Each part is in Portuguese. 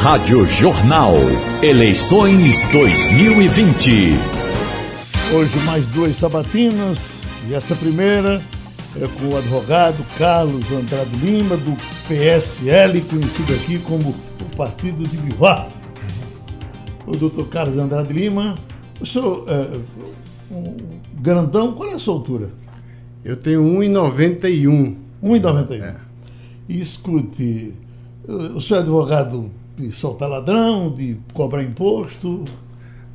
Rádio Jornal. Eleições 2020. Hoje mais duas sabatinas e essa primeira é com o advogado Carlos Andrade Lima, do PSL, conhecido aqui como o Partido de Vivar. O doutor Carlos Andrade Lima, o senhor é, um grandão, qual é a sua altura? Eu tenho 1,91. 1,91. É. E escute, o senhor é advogado de soltar ladrão, de cobrar imposto?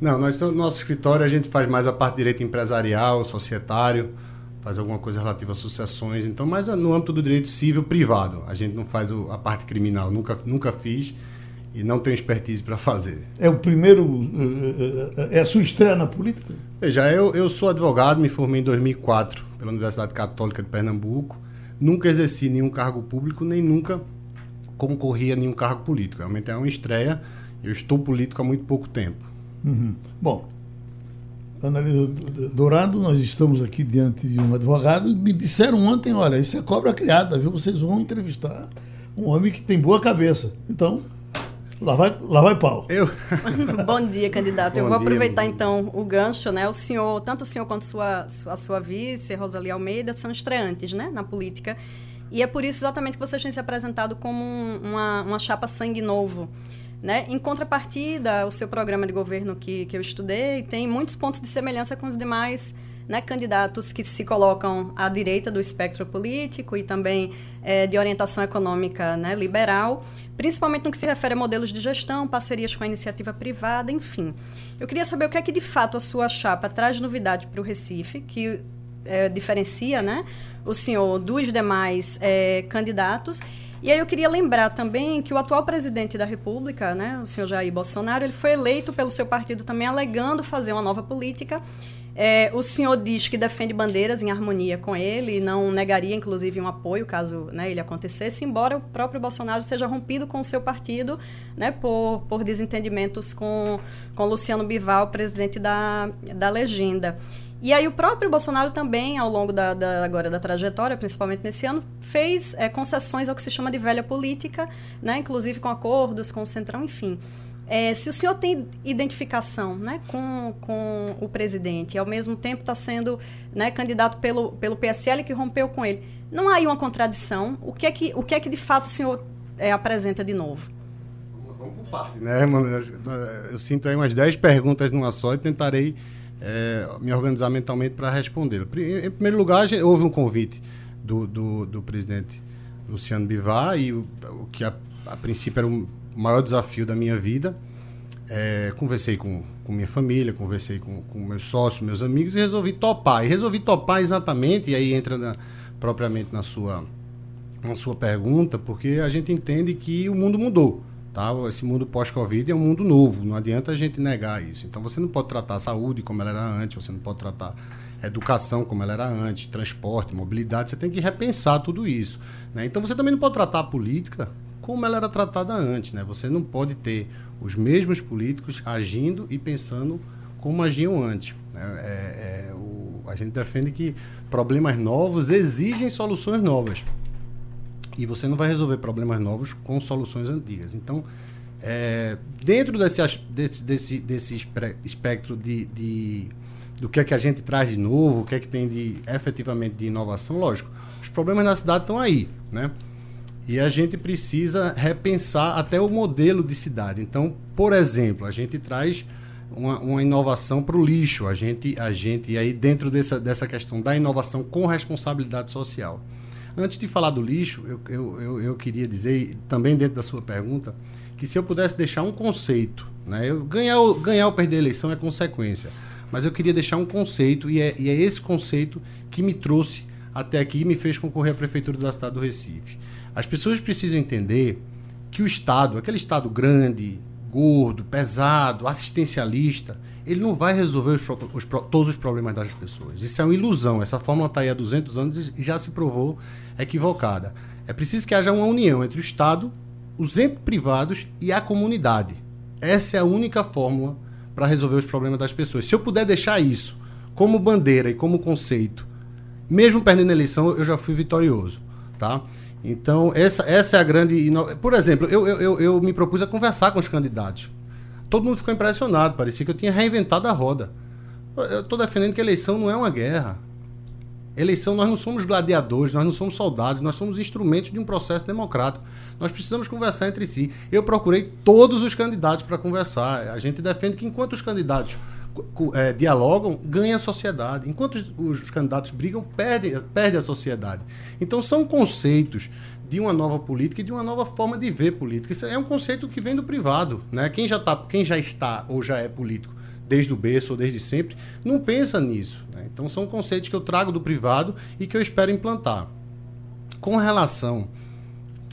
Não, nós, nosso escritório a gente faz mais a parte de direito empresarial, societário, faz alguma coisa relativa a sucessões, então, mas no âmbito do direito civil privado. A gente não faz a parte criminal, nunca, nunca fiz e não tenho expertise para fazer. É o primeiro. Eh, eh, é a sua estreia na política? Veja, eu, eu sou advogado, me formei em 2004 pela Universidade Católica de Pernambuco. Nunca exerci nenhum cargo público, nem nunca concorri a nenhum cargo político. Realmente é uma estreia. Eu estou político há muito pouco tempo. Uhum. Bom, Analisa Dourado, nós estamos aqui diante de um advogado. Me disseram ontem: olha, isso é cobra criada, viu? Vocês vão entrevistar um homem que tem boa cabeça. Então, Lá vai, lá vai pau. Eu. Bom dia, candidato. Bom eu vou dia, aproveitar então o gancho, né? O senhor, tanto o senhor quanto sua, a sua vice, Rosalie Almeida, são estreantes, né, na política. E é por isso exatamente que vocês têm se apresentado como uma, uma chapa sangue novo. Né? Em contrapartida, o seu programa de governo que, que eu estudei tem muitos pontos de semelhança com os demais né, candidatos que se colocam à direita do espectro político e também é, de orientação econômica né, liberal principalmente no que se refere a modelos de gestão, parcerias com a iniciativa privada, enfim. Eu queria saber o que é que de fato a sua chapa traz novidade para o Recife, que é, diferencia né, o senhor dos demais é, candidatos. E aí eu queria lembrar também que o atual presidente da República, né, o senhor Jair Bolsonaro, ele foi eleito pelo seu partido também alegando fazer uma nova política é, o senhor diz que defende bandeiras em harmonia com ele e não negaria, inclusive, um apoio caso né, ele acontecesse, embora o próprio Bolsonaro seja rompido com o seu partido né, por, por desentendimentos com, com Luciano Bival, presidente da, da legenda. E aí o próprio Bolsonaro também, ao longo da, da agora da trajetória, principalmente nesse ano, fez é, concessões ao que se chama de velha política, né, inclusive com acordos com o Centrão, enfim. É, se o senhor tem identificação né, com, com o presidente e ao mesmo tempo está sendo né, candidato pelo, pelo PSL que rompeu com ele, não há aí uma contradição? O que é que, o que, é que de fato o senhor é, apresenta de novo? Vamos por parte, né, mano? Eu sinto aí umas 10 perguntas numa só e tentarei é, me organizar mentalmente para responder. Em primeiro lugar, houve um convite do, do, do presidente Luciano Bivar e o, o que a, a princípio era o maior desafio da minha vida. É, conversei com, com minha família, conversei com, com meus sócios, meus amigos e resolvi topar. E resolvi topar exatamente, e aí entra na, propriamente na sua, na sua pergunta, porque a gente entende que o mundo mudou. Tá? Esse mundo pós-Covid é um mundo novo, não adianta a gente negar isso. Então você não pode tratar a saúde como ela era antes, você não pode tratar a educação como ela era antes, transporte, mobilidade, você tem que repensar tudo isso. Né? Então você também não pode tratar a política como ela era tratada antes. Né? Você não pode ter os mesmos políticos agindo e pensando como agiam antes. Né? É, é, o, a gente defende que problemas novos exigem soluções novas. E você não vai resolver problemas novos com soluções antigas. Então, é, dentro desse, desse, desse, desse espectro de, de, do que é que a gente traz de novo, o que é que tem de efetivamente de inovação, lógico, os problemas na cidade estão aí, né? E a gente precisa repensar até o modelo de cidade. Então, por exemplo, a gente traz uma, uma inovação para o lixo. A gente, a gente, e aí dentro dessa, dessa questão da inovação com responsabilidade social. Antes de falar do lixo, eu, eu, eu, eu queria dizer, também dentro da sua pergunta, que se eu pudesse deixar um conceito, né, eu, ganhar, ganhar ou perder a eleição é consequência, mas eu queria deixar um conceito, e é, e é esse conceito que me trouxe até aqui e me fez concorrer à Prefeitura da cidade do Recife. As pessoas precisam entender que o Estado, aquele Estado grande, gordo, pesado, assistencialista, ele não vai resolver os, os, todos os problemas das pessoas. Isso é uma ilusão. Essa fórmula está aí há 200 anos e já se provou equivocada. É preciso que haja uma união entre o Estado, os entes privados e a comunidade. Essa é a única fórmula para resolver os problemas das pessoas. Se eu puder deixar isso como bandeira e como conceito, mesmo perdendo a eleição, eu já fui vitorioso, tá? Então, essa, essa é a grande. Por exemplo, eu, eu, eu me propus a conversar com os candidatos. Todo mundo ficou impressionado, parecia que eu tinha reinventado a roda. Eu estou defendendo que eleição não é uma guerra. Eleição, nós não somos gladiadores, nós não somos soldados, nós somos instrumentos de um processo democrático. Nós precisamos conversar entre si. Eu procurei todos os candidatos para conversar. A gente defende que enquanto os candidatos é, dialogam, ganha a sociedade. Enquanto os, os, candidatos brigam, perde, perde a sociedade. Então são conceitos de uma nova política e de uma nova forma de ver política. Isso é um conceito que vem do privado. Né? Quem, já tá, quem já está ou já é político desde o berço ou desde sempre, não pensa nisso. Né? Então são conceitos que eu trago do privado e que eu espero implantar. Com relação,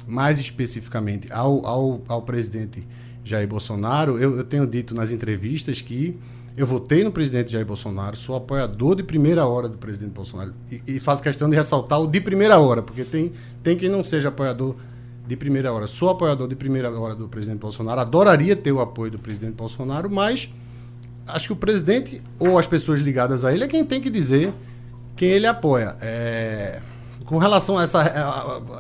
mais especificamente, ao, ao, ao presidente Jair Bolsonaro, eu, eu tenho dito nas entrevistas que eu votei no presidente Jair Bolsonaro, sou apoiador de primeira hora do presidente Bolsonaro. E, e faço questão de ressaltar o de primeira hora, porque tem, tem quem não seja apoiador de primeira hora. Sou apoiador de primeira hora do presidente Bolsonaro, adoraria ter o apoio do presidente Bolsonaro, mas acho que o presidente ou as pessoas ligadas a ele é quem tem que dizer quem ele apoia. É, com relação a essa,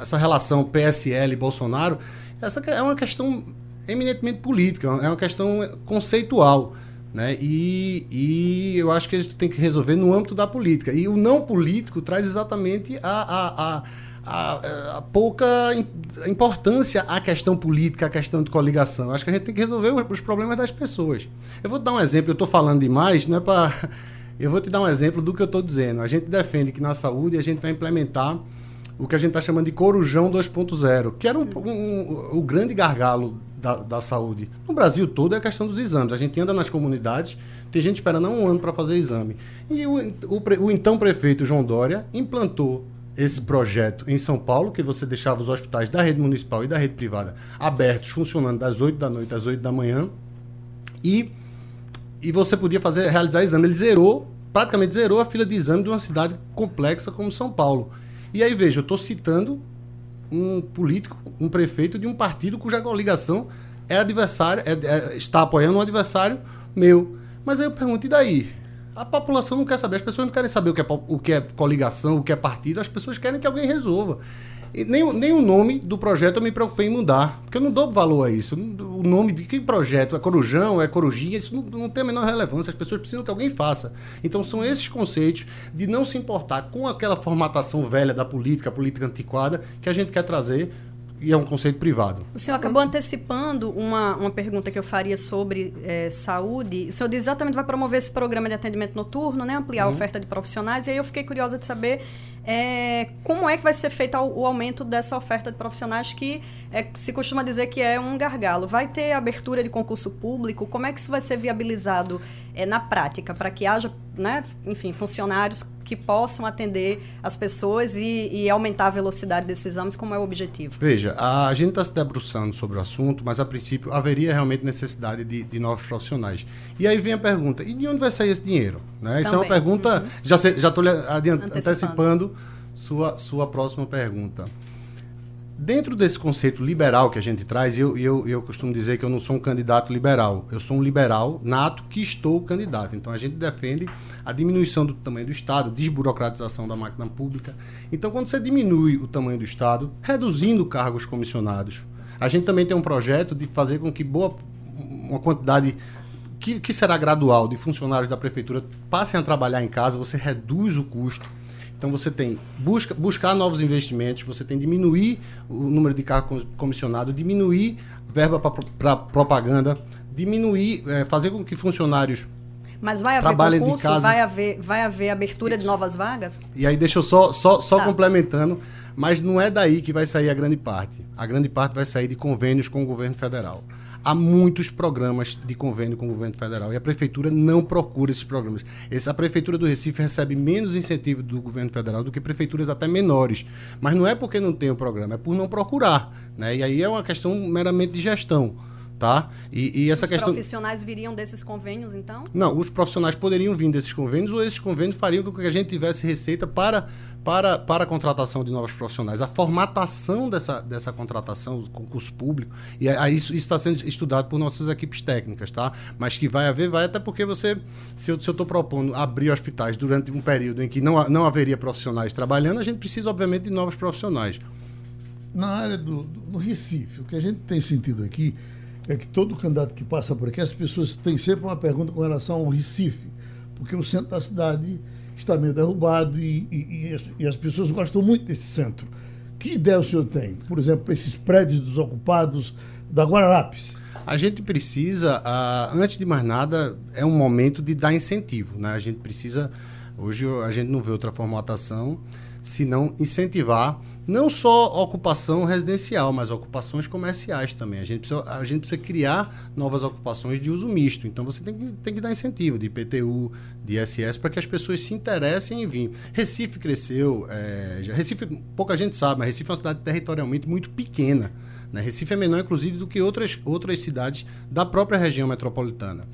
essa relação PSL-Bolsonaro, essa é uma questão eminentemente política, é uma questão conceitual. Né? E, e eu acho que a gente tem que resolver no âmbito da política. E o não político traz exatamente a, a, a, a, a pouca importância à questão política, à questão de coligação. Acho que a gente tem que resolver os problemas das pessoas. Eu vou dar um exemplo, eu estou falando demais, não é para. Eu vou te dar um exemplo do que eu estou dizendo. A gente defende que na saúde a gente vai implementar o que a gente está chamando de Corujão 2.0, que era um, um, um, o grande gargalo da, da, saúde. No Brasil todo é a questão dos exames. A gente anda nas comunidades, tem gente esperando um ano para fazer exame. E o, o, o, então prefeito João Dória implantou esse projeto em São Paulo, que você deixava os hospitais da rede municipal e da rede privada abertos, funcionando das 8 da noite às 8 da manhã. E, e você podia fazer realizar exame. Ele zerou, praticamente zerou a fila de exame de uma cidade complexa como São Paulo. E aí, veja, eu estou citando um político, um prefeito de um partido cuja coligação é adversário, é, é, está apoiando um adversário meu. Mas aí eu pergunto, e daí? A população não quer saber, as pessoas não querem saber o que é, o que é coligação, o que é partido, as pessoas querem que alguém resolva. E nem, nem o nome do projeto eu me preocupei em mudar, porque eu não dou valor a isso. O nome de que projeto? É Corujão? É Corujinha? Isso não, não tem a menor relevância. As pessoas precisam que alguém faça. Então são esses conceitos de não se importar com aquela formatação velha da política, política antiquada, que a gente quer trazer e é um conceito privado. O senhor acabou antecipando uma, uma pergunta que eu faria sobre é, saúde. O senhor diz exatamente vai promover esse programa de atendimento noturno, né, ampliar uhum. a oferta de profissionais. E aí eu fiquei curiosa de saber é, como é que vai ser feito o aumento dessa oferta de profissionais que é, se costuma dizer que é um gargalo? Vai ter abertura de concurso público? Como é que isso vai ser viabilizado na prática para que haja, né, enfim, funcionários que possam atender as pessoas e, e, aumentar a velocidade desses exames, como é o objetivo? Veja, a gente está se debruçando sobre o assunto, mas a princípio haveria realmente necessidade de, de novos profissionais. E aí vem a pergunta: e de onde vai sair esse dinheiro? Né? Isso é uma pergunta. Uhum. Já estou antecipando sua, sua próxima pergunta. Dentro desse conceito liberal que a gente traz, eu, eu, eu costumo dizer que eu não sou um candidato liberal. Eu sou um liberal nato que estou candidato. Então a gente defende a diminuição do tamanho do Estado, desburocratização da máquina pública. Então, quando você diminui o tamanho do Estado, reduzindo cargos comissionados, a gente também tem um projeto de fazer com que boa uma quantidade que, que será gradual de funcionários da prefeitura passem a trabalhar em casa, você reduz o custo então você tem busca, buscar novos investimentos, você tem diminuir o número de carro comissionado, diminuir verba para propaganda, diminuir, é, fazer com que funcionários mas vai haver concurso, vai haver, vai haver abertura Isso. de novas vagas? E aí deixa eu só, só, só tá. complementando, mas não é daí que vai sair a grande parte. A grande parte vai sair de convênios com o governo federal há muitos programas de convênio com o governo federal e a prefeitura não procura esses programas. Essa, a prefeitura do Recife recebe menos incentivo do governo federal do que prefeituras até menores. Mas não é porque não tem o programa, é por não procurar. Né? E aí é uma questão meramente de gestão. Tá? E, e essa os questão... profissionais viriam desses convênios, então? Não, os profissionais poderiam vir desses convênios ou esses convênios fariam com que a gente tivesse receita para para, para a contratação de novos profissionais, a formatação dessa, dessa contratação, concurso público, e aí isso está sendo estudado por nossas equipes técnicas, tá? Mas que vai haver, vai até porque você, se eu estou propondo abrir hospitais durante um período em que não, não haveria profissionais trabalhando, a gente precisa, obviamente, de novos profissionais. na área do, do Recife, o que a gente tem sentido aqui é que todo candidato que passa por aqui, as pessoas têm sempre uma pergunta com relação ao Recife, porque o centro da cidade está meio derrubado e, e, e, as, e as, pessoas gostam muito desse centro. Que ideia o senhor tem? Por exemplo, esses prédios desocupados da Guararapes? A gente precisa, uh, antes de mais nada, é um momento de dar incentivo. Né? A gente precisa, hoje a gente não vê outra formatação, senão incentivar não só ocupação residencial, mas ocupações comerciais também. A gente precisa, a gente precisa criar novas ocupações de uso misto. Então você tem que, tem que dar incentivo de IPTU, de ISS, para que as pessoas se interessem em vir. Recife cresceu, é, Recife, pouca gente sabe, mas Recife é uma cidade territorialmente muito pequena. Né? Recife é menor, inclusive, do que outras, outras cidades da própria região metropolitana.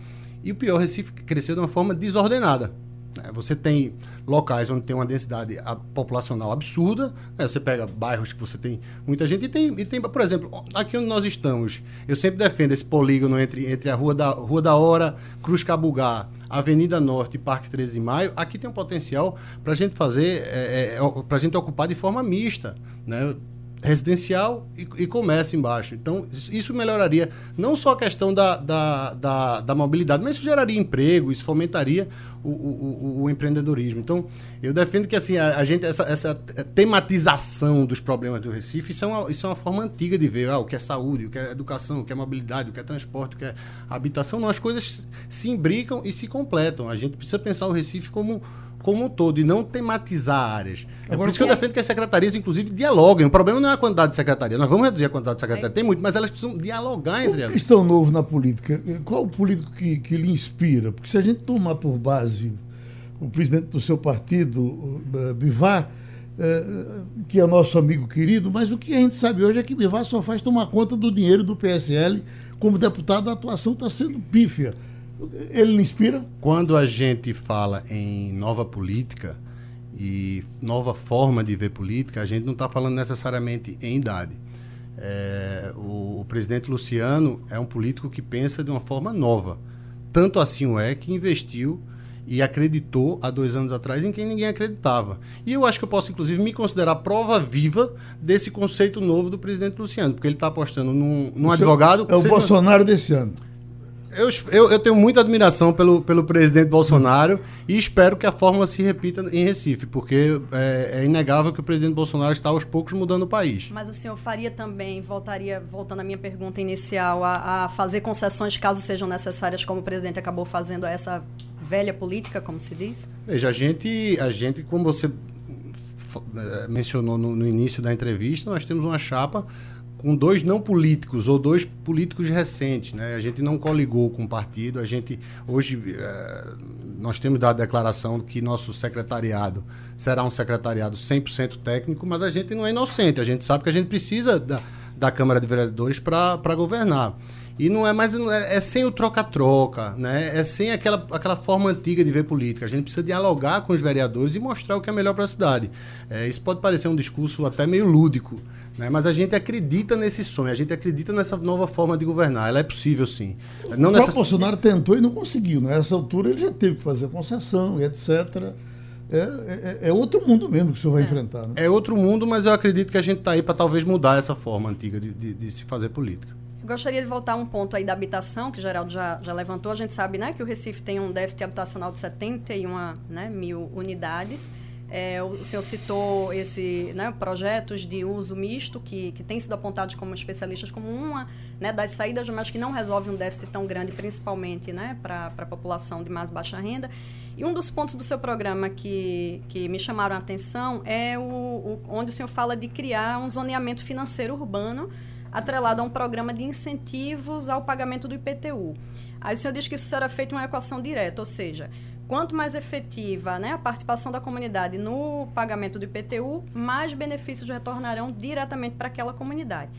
E o pior, Recife cresceu de uma forma desordenada. Né? Você tem locais onde tem uma densidade populacional absurda, né? você pega bairros que você tem muita gente e tem, e tem, por exemplo, aqui onde nós estamos, eu sempre defendo esse polígono entre, entre a Rua da, Rua da Hora, Cruz Cabugá, Avenida Norte e Parque 13 de Maio, aqui tem um potencial para a gente fazer, é, é, para a gente ocupar de forma mista, né? Residencial e, e, comércio embaixo. Então, isso melhoraria não só a questão da, da, da, da mobilidade, mas isso geraria emprego, isso fomentaria o, o, o, empreendedorismo. Então, eu defendo que assim, a, a, gente, essa, essa tematização dos problemas do Recife, isso é, uma, isso é uma forma antiga de ver ah, o que é saúde, o que é educação, o que é mobilidade, o que é transporte, o que é habitação. Não, as coisas se imbricam e se completam. A gente precisa pensar o Recife como como um todo e não tematizar áreas. É Agora, por isso que eu defendo que as secretarias, inclusive, dialoguem. O problema não é a quantidade de secretaria. Nós vamos reduzir a quantidade de secretaria. Tem muito, mas elas precisam dialogar entre elas. Estão novo na política. Qual o político que, que lhe inspira? Porque se a gente tomar por base o presidente do seu partido, Bivar, é, que é nosso amigo querido, mas o que a gente sabe hoje é que Bivar só faz tomar conta do dinheiro do PSL. Como deputado, a atuação está sendo pífia. Ele inspira? Quando a gente fala em nova política e nova forma de ver política, a gente não está falando necessariamente em idade. É, o, o, presidente Luciano é um político que pensa de uma forma nova. Tanto assim o é que investiu e acreditou há dois anos atrás em quem ninguém acreditava. E eu acho que eu posso, inclusive, me considerar prova viva desse conceito novo do presidente Luciano, porque ele está apostando num, num advogado. É o Bolsonaro desse ano eu, eu, eu, tenho muita admiração pelo, pelo presidente Bolsonaro e espero que a fórmula se repita em Recife, porque é, é, inegável que o presidente Bolsonaro está aos poucos mudando o país. Mas o senhor faria também, voltaria, voltando à minha pergunta inicial, a, a fazer concessões caso sejam necessárias, como o presidente acabou fazendo a essa velha política, como se diz? Veja, a gente, a gente como você é, mencionou no, no início da entrevista, nós temos uma chapa com dois não políticos ou dois políticos recentes, né? A gente não coligou com o partido. A gente hoje é, nós temos dado declaração que nosso secretariado será um secretariado 100% técnico, mas a gente não é inocente. A gente sabe que a gente precisa da, da Câmara de Vereadores para governar. E não é mais é, é sem o troca-troca, né? É sem aquela, aquela forma antiga de ver política. A gente precisa dialogar com os vereadores e mostrar o que é melhor para a cidade. É, isso pode parecer um discurso até meio lúdico, né? Mas a gente acredita nesse sonho, a gente acredita nessa nova forma de governar. Ela é possível, sim. Não o necess... Bolsonaro tentou e não conseguiu. Né? Nessa altura ele já teve que fazer concessão e etc. É, é, é, outro mundo mesmo que o senhor vai é. enfrentar. Né? É outro mundo, mas eu acredito que a gente está aí para talvez mudar essa forma antiga de, de, de, se fazer política. Gostaria de voltar a um ponto aí da habitação, que o Geraldo já, já levantou. A gente sabe né, que o Recife tem um déficit habitacional de 71 né, mil unidades. É, o senhor citou esse né, projetos de uso misto que, que têm sido apontados como especialistas como uma né, das saídas, mas que não resolve um déficit tão grande, principalmente né, para a população de mais baixa renda. E um dos pontos do seu programa que, que me chamaram a atenção é o, o onde o senhor fala de criar um zoneamento financeiro urbano atrelado a um programa de incentivos ao pagamento do IPTU. Aí o senhor diz que isso será feito uma equação direta, ou seja, quanto mais efetiva né, a participação da comunidade no pagamento do IPTU, mais benefícios retornarão diretamente para aquela comunidade.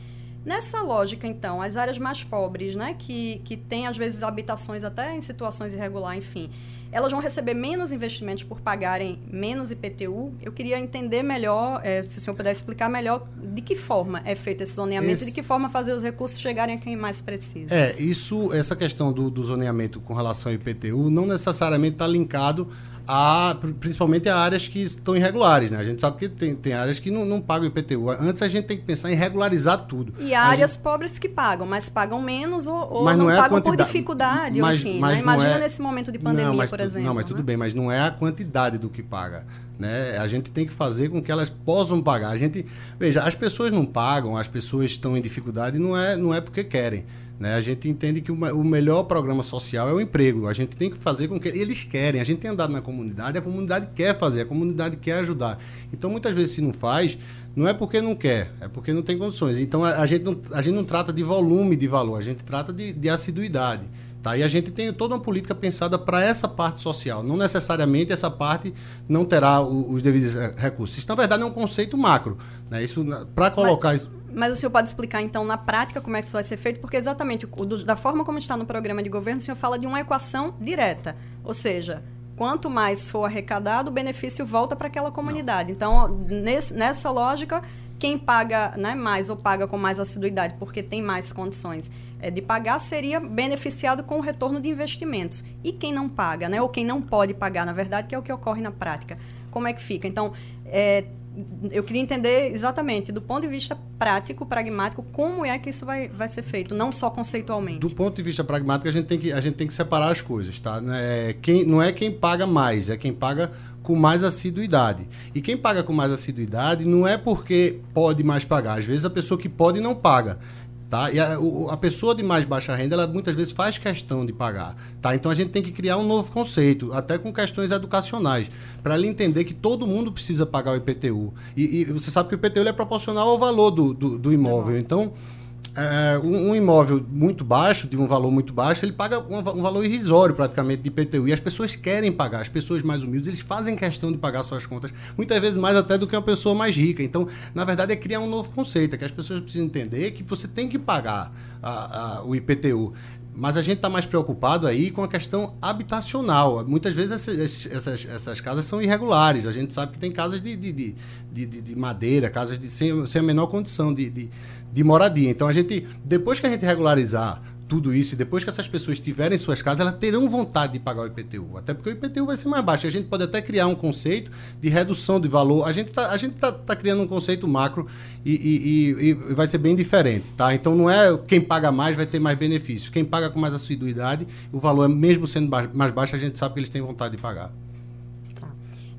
Nessa lógica, então, as áreas mais pobres, né, que, que têm às vezes habitações até em situações irregulares, enfim, elas vão receber menos investimentos por pagarem menos IPTU. Eu queria entender melhor, é, se o senhor pudesse explicar melhor de que forma é feito esse zoneamento esse... e de que forma fazer os recursos chegarem a quem mais precisa. É, isso, essa questão do, do zoneamento com relação ao IPTU não necessariamente está linkado a, principalmente a áreas que estão irregulares, né? A gente sabe que tem, tem áreas que não, não pagam IPTU. Antes a gente tem que pensar em regularizar tudo. E áreas gente... pobres que pagam, mas pagam menos ou, ou não, não é pagam por dificuldade, mas, enfim. Mas né? Imagina é... nesse momento de pandemia, não, por tu, exemplo. Não, mas né? tudo bem, mas não é a quantidade do que paga. Né? A gente tem que fazer com que elas possam pagar. A gente, veja, as pessoas não pagam, as pessoas estão em dificuldade, não é, não é porque querem. Né? A gente entende que o melhor programa social é o emprego. A gente tem que fazer com que eles querem. A gente tem andado na comunidade, a comunidade quer fazer, a comunidade quer ajudar. Então, muitas vezes, se não faz, não é porque não quer, é porque não tem condições. Então, a, a gente, não, a gente não trata de volume de valor, a gente trata de, de assiduidade. Tá? E a gente tem toda uma política pensada para essa parte social. Não necessariamente essa parte não terá o, os devidos recursos. Isso, na verdade, é um conceito macro. Né? Isso, para colocar Mas... mas o senhor pode explicar, então, na prática, como é que isso vai ser feito? Porque exatamente do, da forma como está no programa de governo, o senhor fala de uma equação direta. Ou seja, quanto mais for arrecadado, o benefício volta para aquela comunidade. Então, nesse, nessa lógica, quem paga né, mais ou paga com mais assiduidade porque tem mais condições é, de pagar seria beneficiado com o retorno de investimentos. E quem não paga, né, ou quem não pode pagar, na verdade, que é o que ocorre na prática. Como é que fica? Então, é, eu queria entender exatamente, do ponto de vista prático, pragmático, como é que isso vai, vai ser feito, não só conceitualmente. Do ponto de vista pragmático, a gente tem que, a gente tem que separar as coisas, tá? É, quem, não é quem paga mais, é quem paga com mais assiduidade. E quem paga com mais assiduidade não é porque pode mais pagar. Às vezes a pessoa que pode não paga. Tá? E a, a, pessoa de mais baixa renda, ela muitas vezes faz questão de pagar. Tá? Então a gente tem que criar um novo conceito, até com questões educacionais, para ele entender que todo mundo precisa pagar o IPTU. E, e você sabe que o IPTU é proporcional ao valor do, do, do imóvel. Então, é, um, um, imóvel muito baixo, de um valor muito baixo, ele paga um, um, valor irrisório praticamente de IPTU. E as pessoas querem pagar, as pessoas mais humildes, eles fazem questão de pagar suas contas, muitas vezes mais até do que uma pessoa mais rica. Então, na verdade, é criar um novo conceito, é que as pessoas precisam entender que você tem que pagar a, a, o IPTU. Mas a gente está mais preocupado aí com a questão habitacional. Muitas vezes essas, essas, essas, casas são irregulares. A gente sabe que tem casas de, de, de, de, de madeira, casas de, sem, sem a menor condição de, de, de moradia. Então a gente, depois que a gente regularizar tudo isso, e depois que essas pessoas tiverem suas casas, elas terão vontade de pagar o IPTU. Até porque o IPTU vai ser mais baixo. A gente pode até criar um conceito de redução de valor. A gente está tá, tá criando um conceito macro e, e, e, e, vai ser bem diferente. Tá? Então não é quem paga mais vai ter mais benefício. Quem paga com mais assiduidade, o valor, mesmo sendo mais baixo, a gente sabe que eles têm vontade de pagar.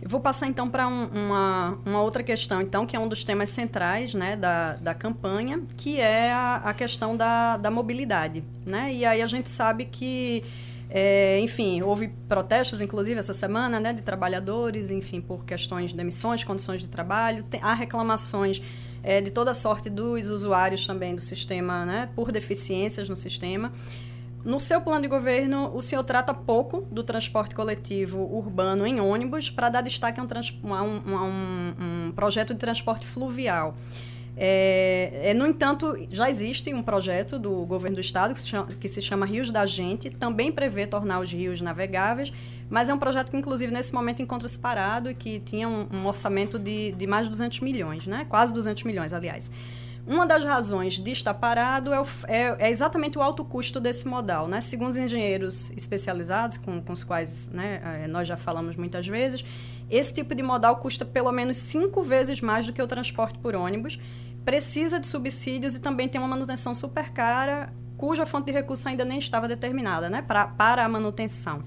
Vou passar então para um, uma, uma outra questão, então, que é um dos temas centrais né, da, da campanha, que é a, a questão da, da mobilidade. Né? E aí a gente sabe que, é, enfim, houve protestos, inclusive, essa semana, né, de trabalhadores, enfim, por questões de emissões, condições de trabalho. Tem, há reclamações é, de toda sorte dos usuários também do sistema, né, por deficiências no sistema. No seu plano de governo, o senhor trata pouco do transporte coletivo urbano em ônibus para dar destaque a um, a um, a um, um projeto de transporte fluvial. É, é, no entanto, já existe um projeto do governo do estado que se, chama, que se chama Rios da Gente, também prevê tornar os rios navegáveis, mas é um projeto que, inclusive, nesse momento encontra-se parado e que tinha um, um orçamento de, de mais de 200 milhões, né? quase 200 milhões, aliás. Uma das razões de estar parado é, o, é, é, exatamente o alto custo desse modal. Né? Segundo os engenheiros especializados, com, com os quais né, é, nós já falamos muitas vezes, esse tipo de modal custa pelo menos cinco vezes mais do que o transporte por ônibus, precisa de subsídios e também tem uma manutenção super cara, cuja fonte de recurso ainda nem estava determinada né, pra, para a manutenção.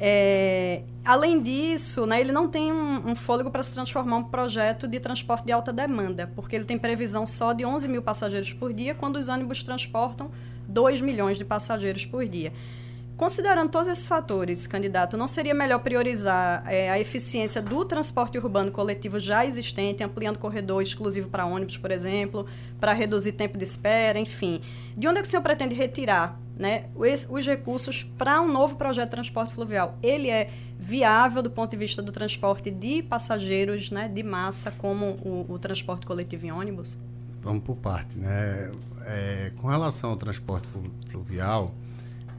É, além disso, né, ele não tem um, um fôlego para se transformar um projeto de transporte de alta demanda, porque ele tem previsão só de 11 mil passageiros por dia, quando os ônibus transportam 2 milhões de passageiros por dia. Considerando todos esses fatores, candidato, não seria melhor priorizar é, a eficiência do transporte urbano coletivo já existente, ampliando corredor exclusivo para ônibus, por exemplo, para reduzir tempo de espera, enfim? De onde é que o senhor pretende retirar né, os, os recursos para um novo projeto de transporte fluvial. Ele é viável do ponto de vista do transporte de passageiros né, de massa, como o, o transporte coletivo em ônibus? Vamos por parte. Né? É, com relação ao transporte fluvial,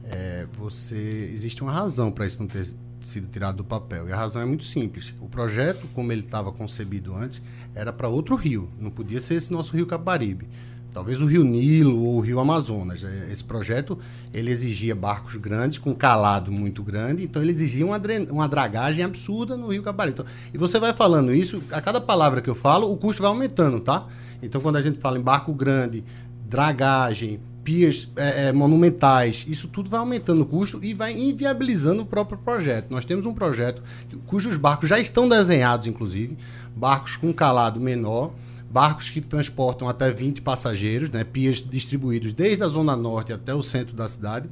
é, você existe uma razão para isso não ter sido tirado do papel. E a razão é muito simples. O projeto, como ele estava concebido antes, era para outro rio. Não podia ser esse nosso rio Caparibe. Talvez o Rio Nilo ou o Rio Amazonas. É, esse projeto ele exigia barcos grandes com calado muito grande, então ele exigia uma, uma dragagem absurda no Rio Caparibe. Então, e você vai falando isso, a cada palavra que eu falo, o custo vai aumentando, tá? Então quando a gente fala em barco grande, dragagem, pias é, é, monumentais, isso tudo vai aumentando o custo e vai inviabilizando o próprio projeto. Nós temos um projeto cujos barcos já estão desenhados, inclusive, barcos com calado menor, barcos que transportam até 20 passageiros, né, pias distribuídos desde a zona norte até o centro da cidade.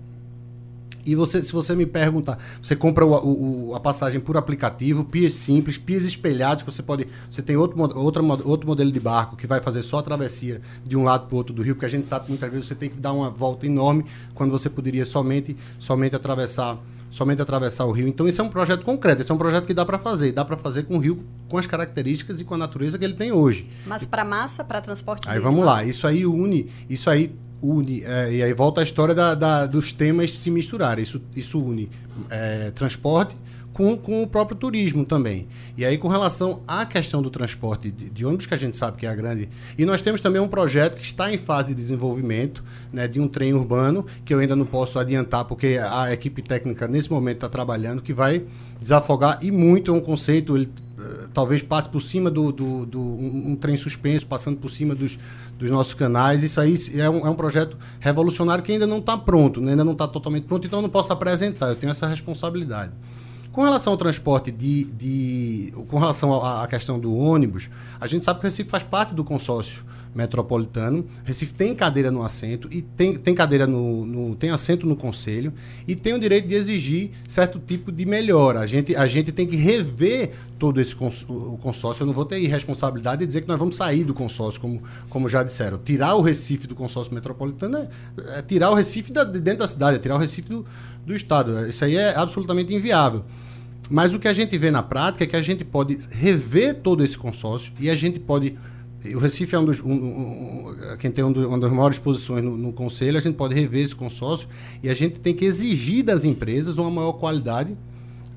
E você, se você me perguntar, você compra o, o, a passagem por aplicativo, pias simples, pias espelhados, que você pode. Você tem outro, outro, outro modelo de barco que vai fazer só a travessia de um lado para o outro do rio, porque a gente sabe que muitas vezes você tem que dar uma volta enorme quando você poderia somente, somente atravessar somente atravessar o rio. Então, isso é um projeto concreto, esse é um projeto que dá para fazer, dá para fazer com o rio com as características e com a natureza que ele tem hoje. Mas para massa, para transporte Aí vamos lá, isso aí une, isso aí une, é, e aí volta a história da, da, dos temas se misturarem. Isso, isso une é, transporte com, com o próprio turismo também. E aí, com relação à questão do transporte de, de, ônibus, que a gente sabe que é a grande. E nós temos também um projeto que está em fase de desenvolvimento, né, de um trem urbano, que eu ainda não posso adiantar, porque a equipe técnica nesse momento está trabalhando, que vai desafogar e muito é um conceito. Ele, uh, talvez passe por cima do, do, do um, um, trem suspenso, passando por cima dos, dos nossos canais. Isso aí é um, é um projeto revolucionário que ainda não está pronto, né? ainda não está totalmente pronto, então eu não posso apresentar, eu tenho essa responsabilidade. Com relação ao transporte de, de com relação à, questão do ônibus, a gente sabe que o Recife faz parte do consórcio metropolitano. Recife tem cadeira no assento e tem, tem cadeira no, no, tem assento no conselho e tem o direito de exigir certo tipo de melhora. A gente, a gente tem que rever todo esse cons, o consórcio. Eu não vou ter irresponsabilidade de dizer que nós vamos sair do consórcio, como, como já disseram. Tirar o Recife do consórcio metropolitano é, é tirar o Recife da, de dentro da cidade, é tirar o Recife do, do estado. Isso aí é absolutamente inviável. Mas o que a gente vê na prática é que a gente pode rever todo esse consórcio e a gente pode. O Recife é um dos. Um, um, quem tem um uma das maiores posições no, no, conselho, a gente pode rever esse consórcio e a gente tem que exigir das empresas uma maior qualidade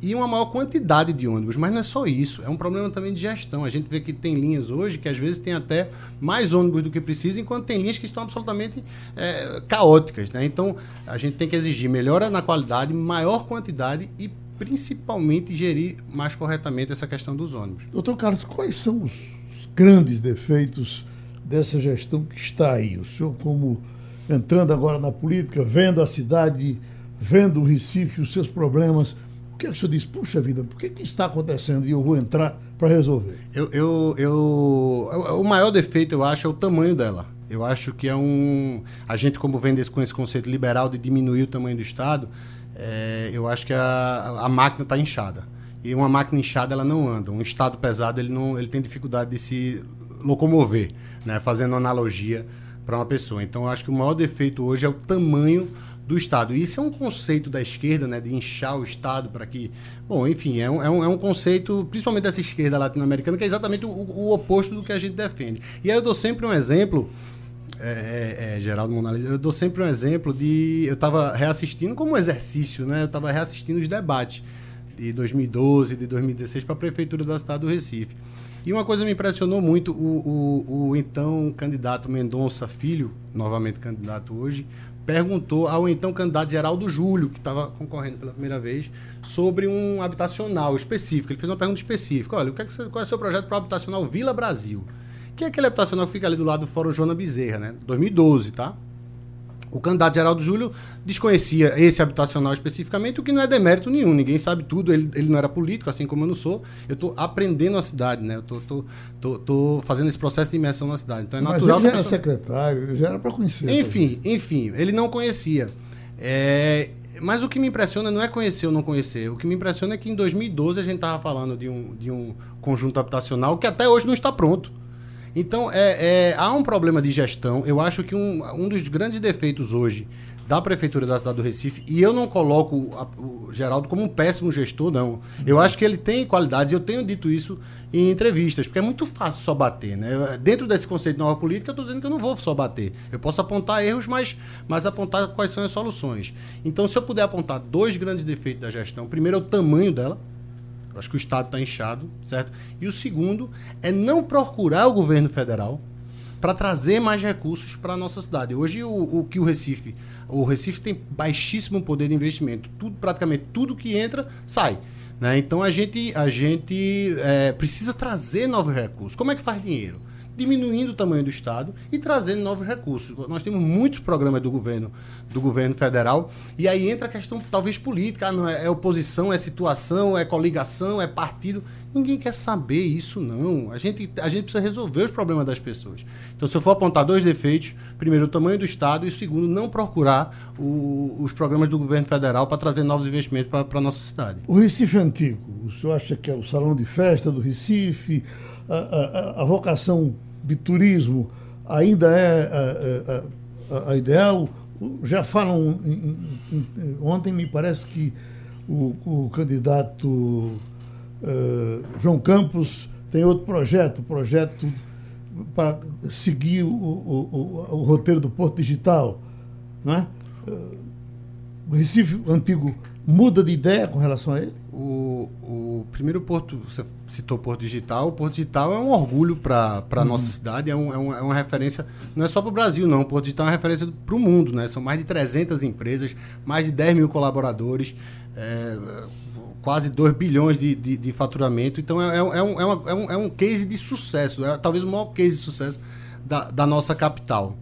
e uma maior quantidade de ônibus. Mas não é só isso, é um problema também de gestão. A gente vê que tem linhas hoje que às vezes tem até mais ônibus do que precisa, enquanto tem linhas que estão absolutamente é, caóticas. Né? Então a gente tem que exigir melhora na qualidade, maior quantidade e principalmente gerir mais corretamente essa questão dos ônibus. Doutor Carlos, quais são os grandes defeitos dessa gestão que está aí? O senhor, como entrando agora na política, vendo a cidade, vendo o Recife, os seus problemas, o que, é que o senhor diz? Puxa vida, por que, que está acontecendo e eu vou entrar para resolver? Eu, eu, eu, o maior defeito, eu acho, é o tamanho dela. Eu acho que é um. A gente, como vem desse, com esse conceito liberal de diminuir o tamanho do Estado, é, eu acho que a, a máquina está inchada. E uma máquina inchada ela não anda. Um estado pesado ele não ele tem dificuldade de se locomover, né? fazendo analogia para uma pessoa. Então eu acho que o maior defeito hoje é o tamanho do Estado. Isso é um conceito da esquerda, né, de inchar o Estado para que. Bom, enfim, é um, é, um, é um conceito, principalmente dessa esquerda latino-americana, que é exatamente o, o, oposto do que a gente defende. E aí eu dou sempre um exemplo é, é, é, Geraldo Monalisa, eu dou sempre um exemplo de. Eu estava reassistindo como exercício, né? Eu estava reassistindo os debates de 2012, de 2016 para a Prefeitura da cidade do Recife. E uma coisa me impressionou muito: o, o, o então candidato Mendonça Filho, novamente candidato hoje, perguntou ao então candidato Geraldo Júlio, que estava concorrendo pela primeira vez, sobre um habitacional específico. Ele fez uma pergunta específica: olha, o que é que você, qual é o seu projeto para o habitacional Vila Brasil? Que é aquele habitacional que fica ali do lado do Fórum Joana Bezerra, né? 2012, tá? O candidato Geraldo Júlio desconhecia esse habitacional especificamente, o que não é demérito nenhum, ninguém sabe tudo, ele, ele não era político, assim como eu não sou. Eu estou aprendendo a cidade, né? Eu tô, tô, tô, tô, fazendo esse processo de imersão na cidade. Então é Mas natural. Ele já era secretário, já era para conhecer. Enfim, também. enfim, ele não conhecia. É, mas o que me impressiona não é conhecer ou não conhecer. O que me impressiona é que em 2012 a gente estava falando de um, de um conjunto habitacional que até hoje não está pronto. Então, é, é, há um problema de gestão. Eu acho que um, um dos grandes defeitos hoje da Prefeitura da cidade do Recife, e eu não coloco o Geraldo como um péssimo gestor, não. Eu acho que ele tem qualidades, eu tenho dito isso em entrevistas, porque é muito fácil só bater. Né? Dentro desse conceito de nova política, eu estou dizendo que eu não vou só bater. Eu posso apontar erros, mas, mas apontar quais são as soluções. Então, se eu puder apontar dois grandes defeitos da gestão, primeiro é o tamanho dela, eu acho que o Estado está inchado, certo? E o segundo é não procurar o governo federal para trazer mais recursos para a nossa cidade. Hoje, o, o, que o Recife. O Recife tem baixíssimo poder de investimento. Tudo, praticamente tudo que entra, sai. Né? Então a gente, a gente é, precisa trazer novos recursos. Como é que faz dinheiro? Diminuindo o tamanho do Estado e trazendo novos recursos. Nós temos muitos programas do governo, do governo federal, e aí entra a questão talvez política, ah, não é, é oposição, é situação, é coligação, é partido. Ninguém quer saber isso, não. A gente, a gente precisa resolver os problemas das pessoas. Então, se eu for apontar dois defeitos, primeiro, o tamanho do Estado, e segundo, não procurar o, os programas do governo federal para trazer novos investimentos para a nossa cidade. O Recife Antigo, o senhor acha que é o salão de festa do Recife? A, a, vocação de turismo ainda é a, a, ideal? Já falam. Em, em, ontem me parece que o, o candidato uh, João Campos tem outro projeto, projeto para seguir o, o, o, o roteiro do Porto Digital. Não é? Uh, Recife Antigo muda de ideia com relação a ele? O, o primeiro porto, você citou Porto Digital, o Porto Digital é um orgulho para a uhum. nossa cidade, é, um, é, um, é, uma referência, não é só para o Brasil, não. O Porto Digital é uma referência para o mundo, né? São mais de 300 empresas, mais de 10 mil colaboradores, é, quase 2 bilhões de, de, de faturamento. Então, é, é, um, é, uma, é, um, é um case de sucesso, é talvez o maior case de sucesso da, da nossa capital.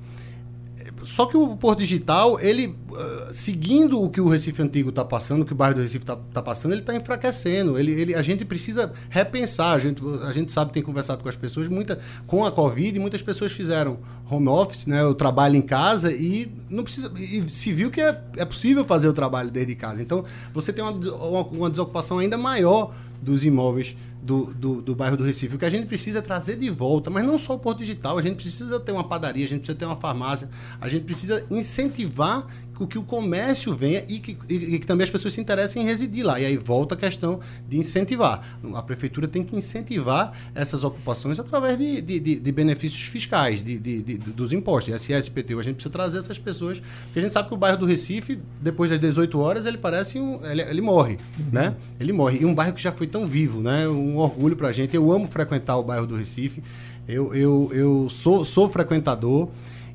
Só que o Porto Digital, ele, uh, seguindo o que o Recife Antigo está passando, o que o bairro do Recife está tá passando, ele está enfraquecendo. Ele, ele, a gente precisa repensar. A gente, a gente sabe, tem conversado com as pessoas, muita, com a Covid, muitas pessoas fizeram home office, né, o trabalho em casa, e não precisa e se viu que é, é possível fazer o trabalho desde casa. Então, você tem uma, uma, uma desocupação ainda maior dos imóveis do, do, do, bairro do Recife. O que a gente precisa trazer de volta, mas não só o Porto Digital, a gente precisa ter uma padaria, a gente precisa ter uma farmácia, a gente precisa incentivar que o comércio venha e que, e que, também as pessoas se interessem em residir lá. E aí volta a questão de incentivar. A prefeitura tem que incentivar essas ocupações através de, de, de, de benefícios fiscais, de, dos impostos, ISS. A gente precisa trazer essas pessoas, porque a gente sabe que o bairro do Recife, depois das 18 horas, ele parece um. Ele, ele morre, uhum. né? Ele morre. E um bairro que já foi tão vivo, né? Um orgulho pra gente. Eu amo frequentar o bairro do Recife. Eu, eu, eu sou, sou frequentador.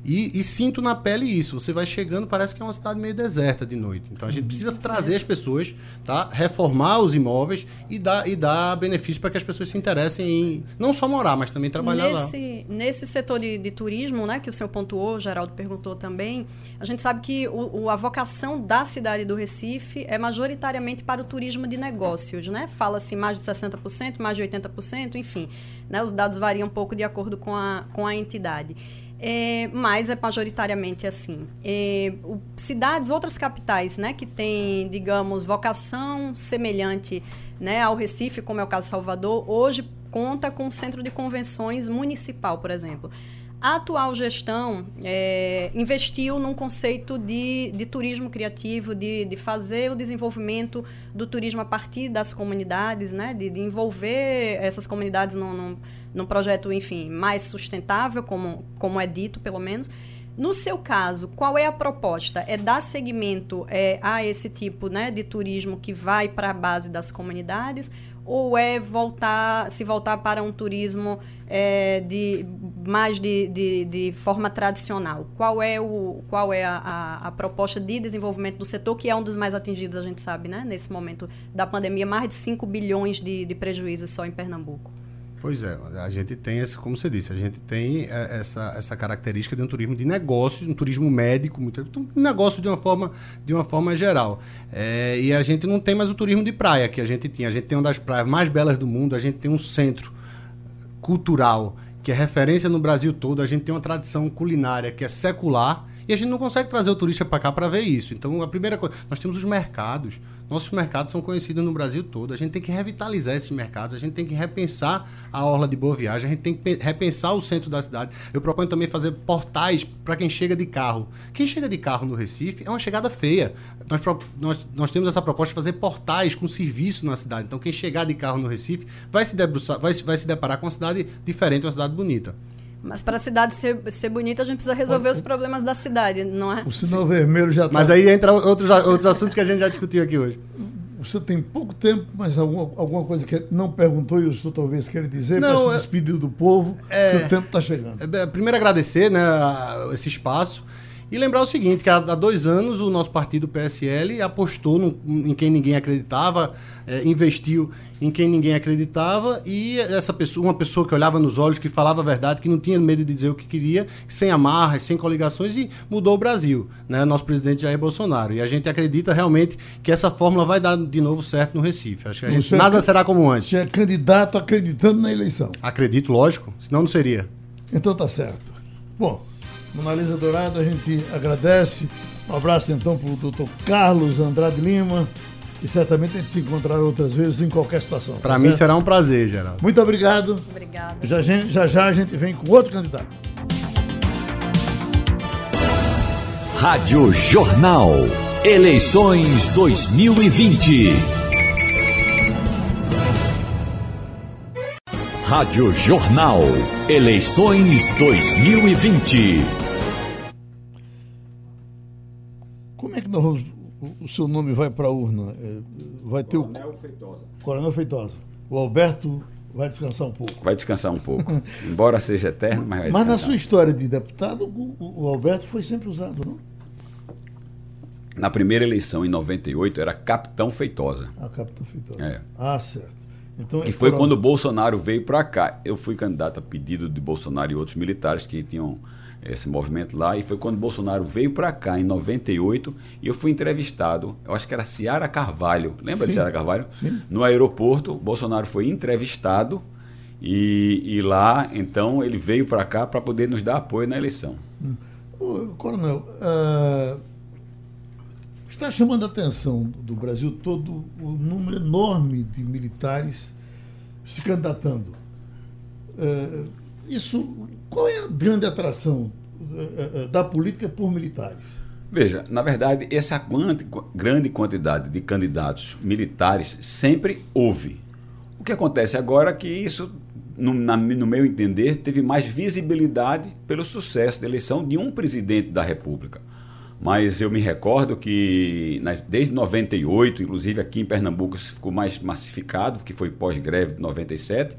E, e, sinto na pele isso. Você vai chegando, parece que é uma cidade meio deserta de noite. Então a gente precisa trazer as pessoas, tá? reformar os imóveis e dar, e dar benefício para que as pessoas se interessem em não só morar, mas também trabalhar nesse, lá. Nesse setor de, de, turismo, né, que o senhor pontuou, o Geraldo perguntou também, a gente sabe que o, o, a vocação da cidade do Recife é majoritariamente para o turismo de negócios. Né? Fala-se mais de 60%, mais de 80%, enfim. Né? Os dados variam um pouco de acordo com a, com a entidade. É, mas é majoritariamente assim. É, o, cidades, outras capitais, né, que têm, digamos, vocação semelhante né, ao Recife, como é o caso de Salvador, hoje conta com um centro de convenções municipal, por exemplo. A atual gestão é, investiu num conceito de, de turismo criativo, de, de fazer o desenvolvimento do turismo a partir das comunidades, né, de, de envolver essas comunidades num, num num projeto, enfim, mais sustentável, como, como é dito, pelo menos. No seu caso, qual é a proposta? É dar seguimento é, a esse tipo né, de turismo que vai para a base das comunidades ou é voltar, se voltar para um turismo é, de mais de, de, de, forma tradicional? Qual é, o, qual é a, a, a, proposta de desenvolvimento do setor, que é um dos mais atingidos, a gente sabe, né? Nesse momento da pandemia, mais de 5 bilhões de, de prejuízos só em Pernambuco. Pois é, a gente tem esse, como você disse, a gente tem é, essa, essa característica de um turismo de negócios, um turismo médico, muito, um negócio de uma forma, de uma forma geral. É, e a gente não tem mais o turismo de praia que a gente tinha. A gente tem uma das praias mais belas do mundo, a gente tem um centro cultural que é referência no Brasil todo, a gente tem uma tradição culinária que é secular e a gente não consegue trazer o turista para cá para ver isso. Então, a primeira coisa, nós temos os mercados. Nossos mercados são conhecidos no Brasil todo. A gente tem que revitalizar esses mercados, a gente tem que repensar a orla de Boa Viagem, a gente tem que repensar o centro da cidade. Eu proponho também fazer portais para quem chega de carro. Quem chega de carro no Recife é uma chegada feia. Nós, nós, nós temos essa proposta de fazer portais com serviço na cidade. Então, quem chegar de carro no Recife vai se, debruçar, vai, vai se deparar com uma cidade diferente, uma cidade bonita. Mas para a cidade ser, ser bonita, a gente precisa resolver os problemas da cidade, não é? O sinal vermelho já está. Mas aí entra outros, outros assuntos que a gente já discutiu aqui hoje. o senhor tem pouco tempo, mas alguma, alguma coisa que não perguntou e o senhor talvez queira dizer para se é- despedir do povo, é, que o tempo está chegando. É, primeiro agradecer né, esse espaço. E lembrar o seguinte, que há, dois anos o nosso partido PSL apostou no, em quem ninguém acreditava, é, investiu em quem ninguém acreditava e essa pessoa, uma pessoa que olhava nos olhos, que falava a verdade, que não tinha medo de dizer o que queria, sem amarras, sem coligações e mudou o Brasil, né? Nosso presidente Jair Bolsonaro. E a gente acredita realmente que essa fórmula vai dar de novo certo no Recife. Acho que a gente, nada será como antes. Você é candidato acreditando na eleição. Acredito, lógico, senão não seria. Então tá certo. Bom, Monalisa Dourado, a gente agradece. Um abraço então para o doutor Carlos Andrade Lima. E certamente a gente se encontrará outras vezes em qualquer situação. Para tá mim será um prazer, Geraldo. Muito obrigado. Obrigada. Já, já já a gente vem com outro candidato. Rádio Jornal. Eleições 2020. Rádio Jornal. Eleições 2020. Nós vamos, o seu nome vai para a urna? É, vai ter Coronel o Feitosa. Coronel Feitosa. O Alberto vai descansar um pouco. Vai descansar um pouco. Embora seja eterno, mas vai Mas na sua história de deputado, o, o Alberto foi sempre usado, não? Na primeira eleição, em 98, era Capitão Feitosa. Ah, Capitão Feitosa. É. Ah, certo. Então, que foi quando o Bolsonaro veio para cá. Eu fui candidato a pedido de Bolsonaro e outros militares que tinham esse movimento lá. E foi quando Bolsonaro veio para cá, em 98, e eu fui entrevistado. Eu acho que era Ciara Carvalho. Lembra Sim. de Ciara Carvalho? Sim. No aeroporto, Bolsonaro foi entrevistado. E, e lá, então, ele veio para cá para poder nos dar apoio na eleição. Hum. coronel, uh, está chamando a atenção do Brasil todo o número enorme de militares se candidatando. Uh, isso, qual é a grande atração uh, da política por militares? Veja, na verdade, essa grande quantidade de candidatos militares sempre houve. O que acontece agora é que isso, no, na, no meu entender, teve mais visibilidade pelo sucesso da eleição de um presidente da República mas eu me recordo que desde 98, inclusive aqui em Pernambuco, isso ficou mais massificado, que foi pós-greve de 97,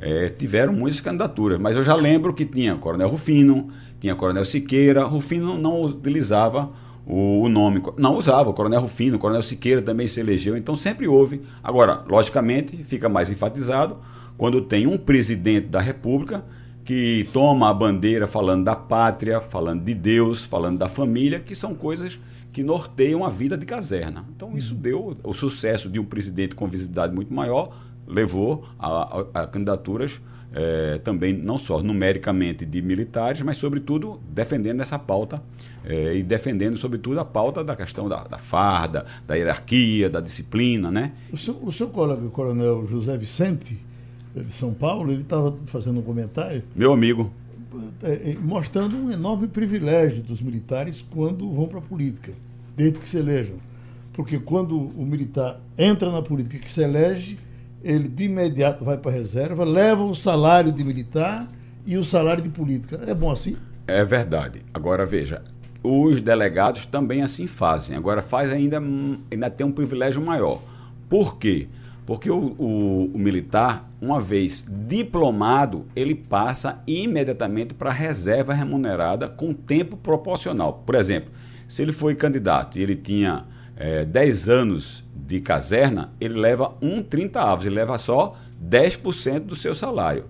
é, tiveram muitas candidaturas. Mas eu já lembro que tinha Coronel Rufino, tinha Coronel Siqueira. Rufino não utilizava o, o nome, não usava, o Coronel Rufino, o Coronel Siqueira também se elegeu, então sempre houve. Agora, logicamente, fica mais enfatizado quando tem um presidente da República que toma a bandeira falando da pátria, falando de Deus, falando da família, que são coisas que norteiam a vida de caserna. Então isso uhum. deu o sucesso de um presidente com visibilidade muito maior, levou a, a, a candidaturas é, também não só numericamente de militares, mas sobretudo defendendo essa pauta é, e defendendo sobretudo a pauta da questão da, da farda, da hierarquia, da disciplina, né? O seu, o seu colega, o coronel José Vicente, de São Paulo, ele estava fazendo um comentário. Meu amigo. É, é, mostrando um enorme privilégio dos militares quando vão para a política, desde que se elejam. Porque quando o militar entra na política que se elege, ele de imediato vai para a reserva, leva o salário de militar e o salário de política. É bom assim? É verdade. Agora veja, os delegados também assim fazem. Agora faz ainda, ainda tem um privilégio maior. Por quê? Porque o, o, o militar, uma vez diplomado, ele passa imediatamente para a reserva remunerada com tempo proporcional. Por exemplo, se ele foi candidato e ele tinha é, 10 anos de caserna, ele leva um 30 avos, ele leva só 10% do seu salário.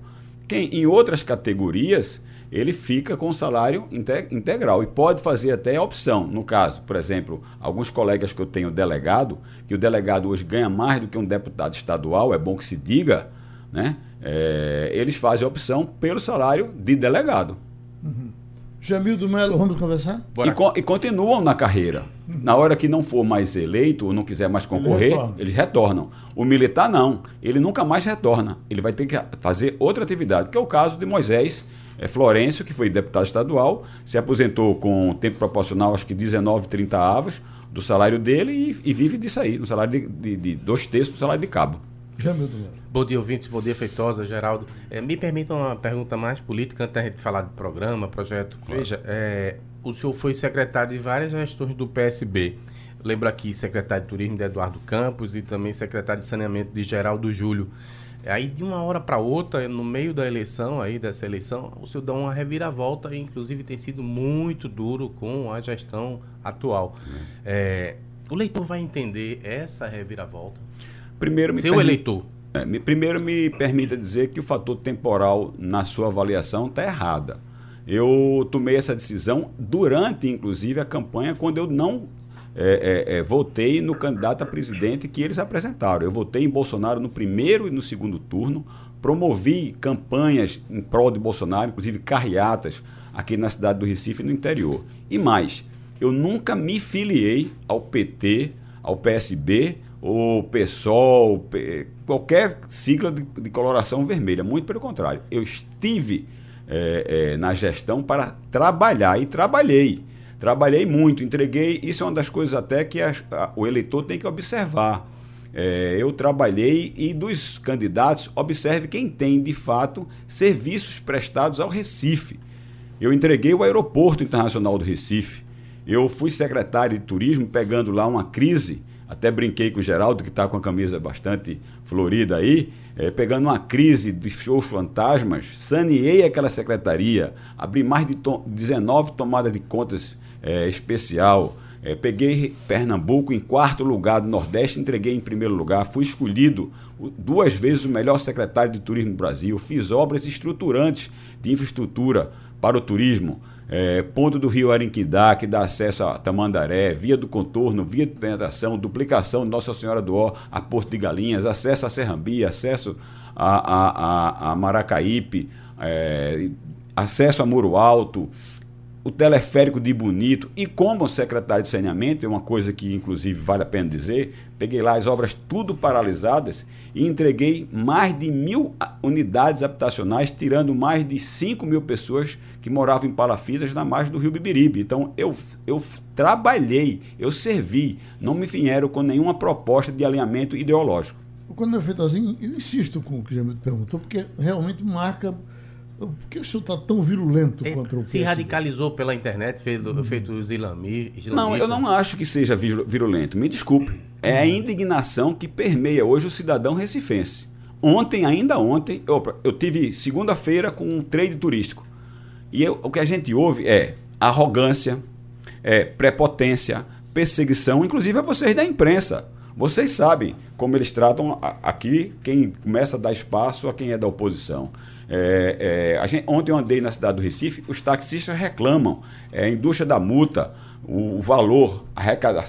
Quem em outras categorias ele fica com o salário integral e pode fazer até a opção. No caso, por exemplo, alguns colegas que eu tenho delegado, que o delegado hoje ganha mais do que um deputado estadual, é bom que se diga, né? É, eles fazem a opção pelo salário de delegado. Uhum. Jamildo Melo, vamos conversar? E, co e, continuam na carreira. Na hora que não for mais eleito ou não quiser mais concorrer, Ele eles retornam. O militar não, ele nunca mais retorna. Ele vai ter que fazer outra atividade, que é o caso de Moisés, é, Florencio, que foi deputado estadual, se aposentou com tempo proporcional, acho que 19, 30 avos do salário dele e, e vive disso aí, no salário de, de, de dois terços do salário de cabo. Bom dia, ouvintes. Bom dia, Feitosa, Geraldo. É, me permitam uma pergunta mais política antes da gente falar de programa, projeto. Claro. Veja, é, o senhor foi secretário de várias gestões do PSB. Lembro aqui secretário de Turismo de Eduardo Campos e também secretário de Saneamento de Geraldo Júlio. Aí de uma hora para outra, no meio da eleição aí dessa eleição, o senhor dá uma reviravolta e inclusive tem sido muito duro com a gestão atual. Uhum. É, o leitor vai entender essa reviravolta? Primeiro, Seu permi... eleitor. É, me, primeiro me permita dizer que o fator temporal na sua avaliação está errada. Eu tomei essa decisão durante, inclusive, a campanha, quando eu não é, é, é, votei no candidato a presidente que eles apresentaram. Eu votei em Bolsonaro no primeiro e no segundo turno, promovi campanhas em prol de Bolsonaro, inclusive carreatas aqui na cidade do Recife e no interior. E mais, eu nunca me filiei ao PT, ao PSB, ou PSOL, qualquer sigla de, de, coloração vermelha. Muito pelo contrário, eu estive é, é, na gestão para trabalhar e trabalhei. Trabalhei muito, entreguei. Isso é uma das coisas até que a, a, o eleitor tem que observar. É, eu trabalhei e dos candidatos, observe quem tem de fato serviços prestados ao Recife. Eu entreguei o Aeroporto Internacional do Recife. Eu fui secretário de turismo, pegando lá uma crise. Até brinquei com o Geraldo, que está com a camisa bastante florida aí, é, pegando uma crise de shows fantasmas, saneei aquela secretaria, abri mais de to 19 tomadas de contas é, especial. É, peguei Pernambuco em quarto lugar do Nordeste, entreguei em primeiro lugar. Fui escolhido duas vezes o melhor secretário de turismo do Brasil. Fiz obras estruturantes de infraestrutura para o turismo. É, ponto do Rio Arinquidá, que dá acesso a Tamandaré, via do contorno, via de penetração, duplicação de Nossa Senhora do Ó a Porto de Galinhas, acesso a Serrambi, acesso a, a, a, a Maracaípe, é, acesso a Muro Alto, o teleférico de Bonito. E como secretário de saneamento, é uma coisa que inclusive vale a pena dizer, peguei lá as obras tudo paralisadas e entreguei mais de mil unidades habitacionais, tirando mais de 5 mil pessoas que moravam em palafitas na margem do rio Bibiribe. Então eu, eu trabalhei, eu servi, não me vieram com nenhuma proposta de alinhamento ideológico. Quando eu feito assim, eu insisto com o que o Jamil perguntou, porque realmente marca por que o senhor está tão virulento é, contra o Se radicalizou pela internet, feito, hum. feito os islamistas? Não, eu não acho que seja virulento. Me desculpe. É a indignação que permeia hoje o cidadão recifense. Ontem, ainda ontem, opa, eu tive segunda-feira com um trade turístico. E eu, o que a gente ouve é arrogância, é prepotência, perseguição, inclusive a vocês da imprensa. Vocês sabem como eles tratam aqui quem começa a dar espaço a quem é da oposição. É, é, gente, ontem eu andei na cidade do Recife, os taxistas reclamam. É, a indústria da multa, o, valor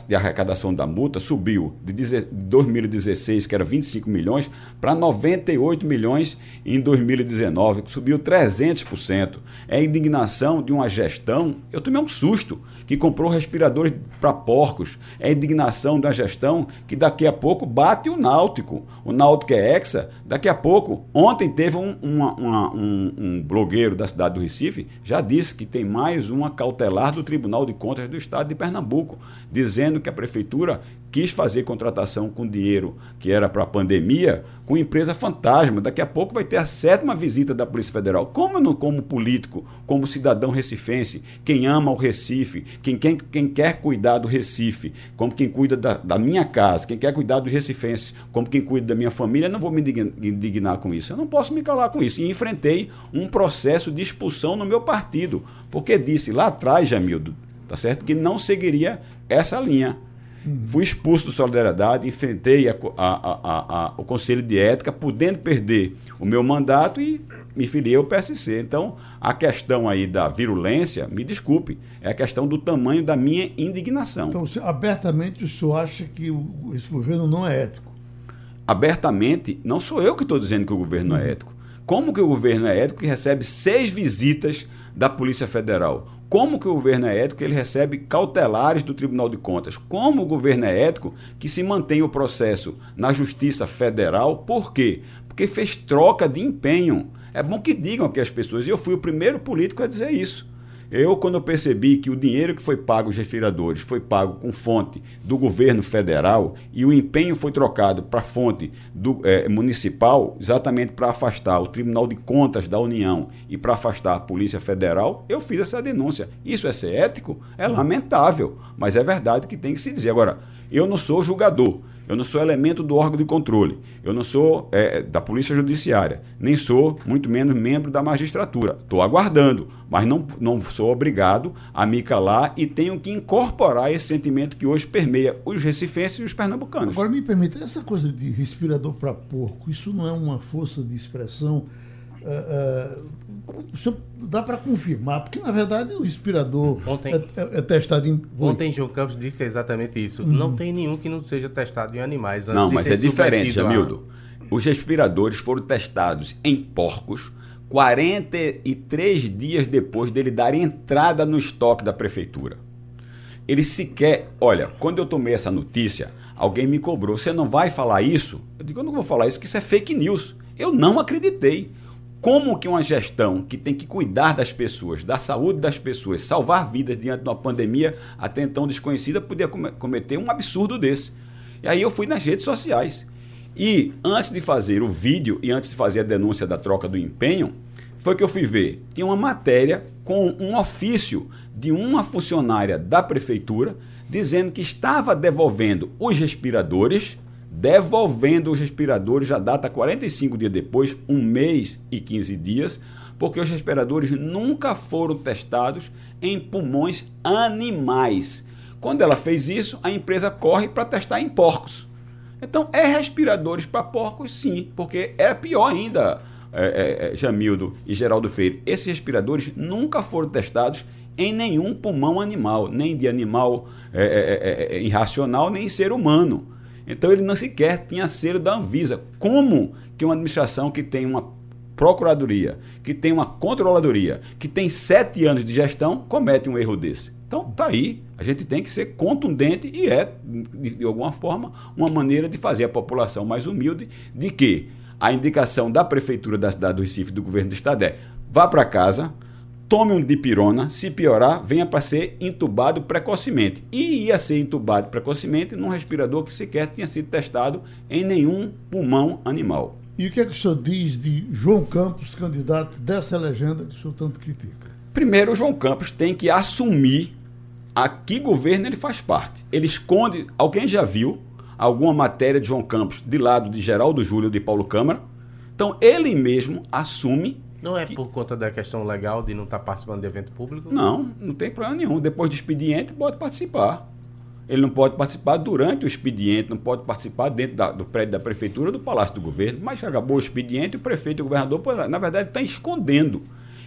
de arrecadação da multa subiu de 2016, que era 25 milhões, para 98 milhões em 2019, subiu 300%. É a indignação de uma gestão. Eu tomei um susto que comprou respiradores para porcos. É a indignação da gestão que daqui a pouco bate o Náutico. O Náutico é hexa, daqui a pouco. Ontem teve um, uma, uma, um, um blogueiro da cidade do Recife, já disse que tem mais uma cautelar do Tribunal de Contas do Estado de Pernambuco, dizendo que a prefeitura quis fazer contratação com dinheiro que era para a pandemia, com empresa fantasma. Daqui a pouco vai ter a sétima visita da Polícia Federal. Como não como político, como cidadão recifense, quem ama o Recife, quem, quem, quem quer cuidar do Recife, como quem cuida da, da minha casa, quem quer cuidar do recifense, como quem cuida da minha família, não vou me indignar com isso. Eu não posso me calar com isso. E enfrentei um processo de expulsão no meu partido, porque disse lá atrás, Jamildo, tá certo? Que não seguiria essa linha. Uhum. Fui expulso do Solidariedade, enfrentei a, a, a, o Conselho de Ética, podendo perder o meu mandato e me filiei ao PSC. Então, a questão aí da virulência, me desculpe, é a questão do tamanho da minha indignação. Então, abertamente, o senhor acha que o, esse governo não é ético? Abertamente, não sou eu que estou dizendo que o governo uhum. é ético. Como que o governo é ético que recebe seis visitas da Polícia Federal? Como que o governo é ético? Ele recebe cautelares do Tribunal de Contas. Como o governo é ético que se mantém o processo na Justiça Federal? Por quê? Porque fez troca de empenho. É bom que digam aqui as pessoas, e eu fui o primeiro político a dizer isso. Eu, quando eu percebi que o dinheiro que foi pago aos respiradores foi pago com fonte do governo federal e o empenho foi trocado para fonte do, é, municipal, exatamente para afastar o Tribunal de Contas da União e para afastar a Polícia Federal, eu fiz essa denúncia. Isso é ser ético? É lamentável, mas é verdade que tem que se dizer. Agora, eu não sou julgador. Eu não sou elemento do órgão de controle. Eu não sou é, da Polícia Judiciária. Nem sou, muito menos, membro da magistratura. Estou aguardando, mas não, não sou obrigado a me calar e tenho que incorporar esse sentimento que hoje permeia os recifenses e os pernambucanos. Agora, me permita, essa coisa de respirador para porco, isso não é uma força de expressão. Uh, uh, dá para confirmar, porque na verdade o respirador ontem, é, é, é, testado em. Ontem João Campos disse exatamente isso. Uhum. Não tem nenhum que não seja testado em animais. Não, mas é diferente, Jamildo. A... Os respiradores foram testados em porcos 43 dias depois dele dar entrada no estoque da prefeitura. Ele sequer. Olha, quando eu tomei essa notícia, alguém me cobrou. Você não vai falar isso? Eu digo, eu não vou falar isso, que isso é fake news. Eu não acreditei. Como que uma gestão que tem que cuidar das pessoas, da saúde das pessoas, salvar vidas diante de uma pandemia até então desconhecida, podia cometer um absurdo desse? E aí eu fui nas redes sociais. E antes de fazer o vídeo e antes de fazer a denúncia da troca do empenho, foi que eu fui ver. Tinha uma matéria com um ofício de uma funcionária da prefeitura dizendo que estava devolvendo os respiradores devolvendo os respiradores, já data 45 dias depois, um mês e 15 dias, porque os respiradores nunca foram testados em pulmões animais. Quando ela fez isso, a empresa corre para testar em porcos. Então, é respiradores para porcos, sim, porque é pior ainda, é, é, é, Jamildo e Geraldo Freire. Esses respiradores nunca foram testados em nenhum pulmão animal, nem de animal é, é irracional, nem ser humano. Então ele não sequer tinha selo da Anvisa. Como que uma administração que tem uma procuradoria, que tem uma controladoria, que tem sete anos de gestão, comete um erro desse? Então tá aí, a gente tem que ser contundente e é, de, alguma forma, uma maneira de fazer a população mais humilde de que a indicação da prefeitura da cidade do Recife, do governo do estado é vá para casa, tome um dipirona, se piorar, venha para ser entubado precocemente. E ia ser entubado precocemente num respirador que sequer tinha sido testado em nenhum pulmão animal. E o que é que o senhor diz de João Campos, candidato dessa legenda que o senhor tanto critica? Primeiro, o João Campos tem que assumir a que governo ele faz parte. Ele esconde, alguém já viu alguma matéria de João Campos de lado de Geraldo Júlio de Paulo Câmara? Então, ele mesmo assume não é que... por conta da questão legal de não estar tá participando de evento público? Não, não tem problema nenhum. Depois do expediente, pode participar. Ele não pode participar durante o expediente, não pode participar dentro da, do prédio da prefeitura, do palácio do governo. Mas acabou o expediente, o prefeito e o governador, na verdade, está escondendo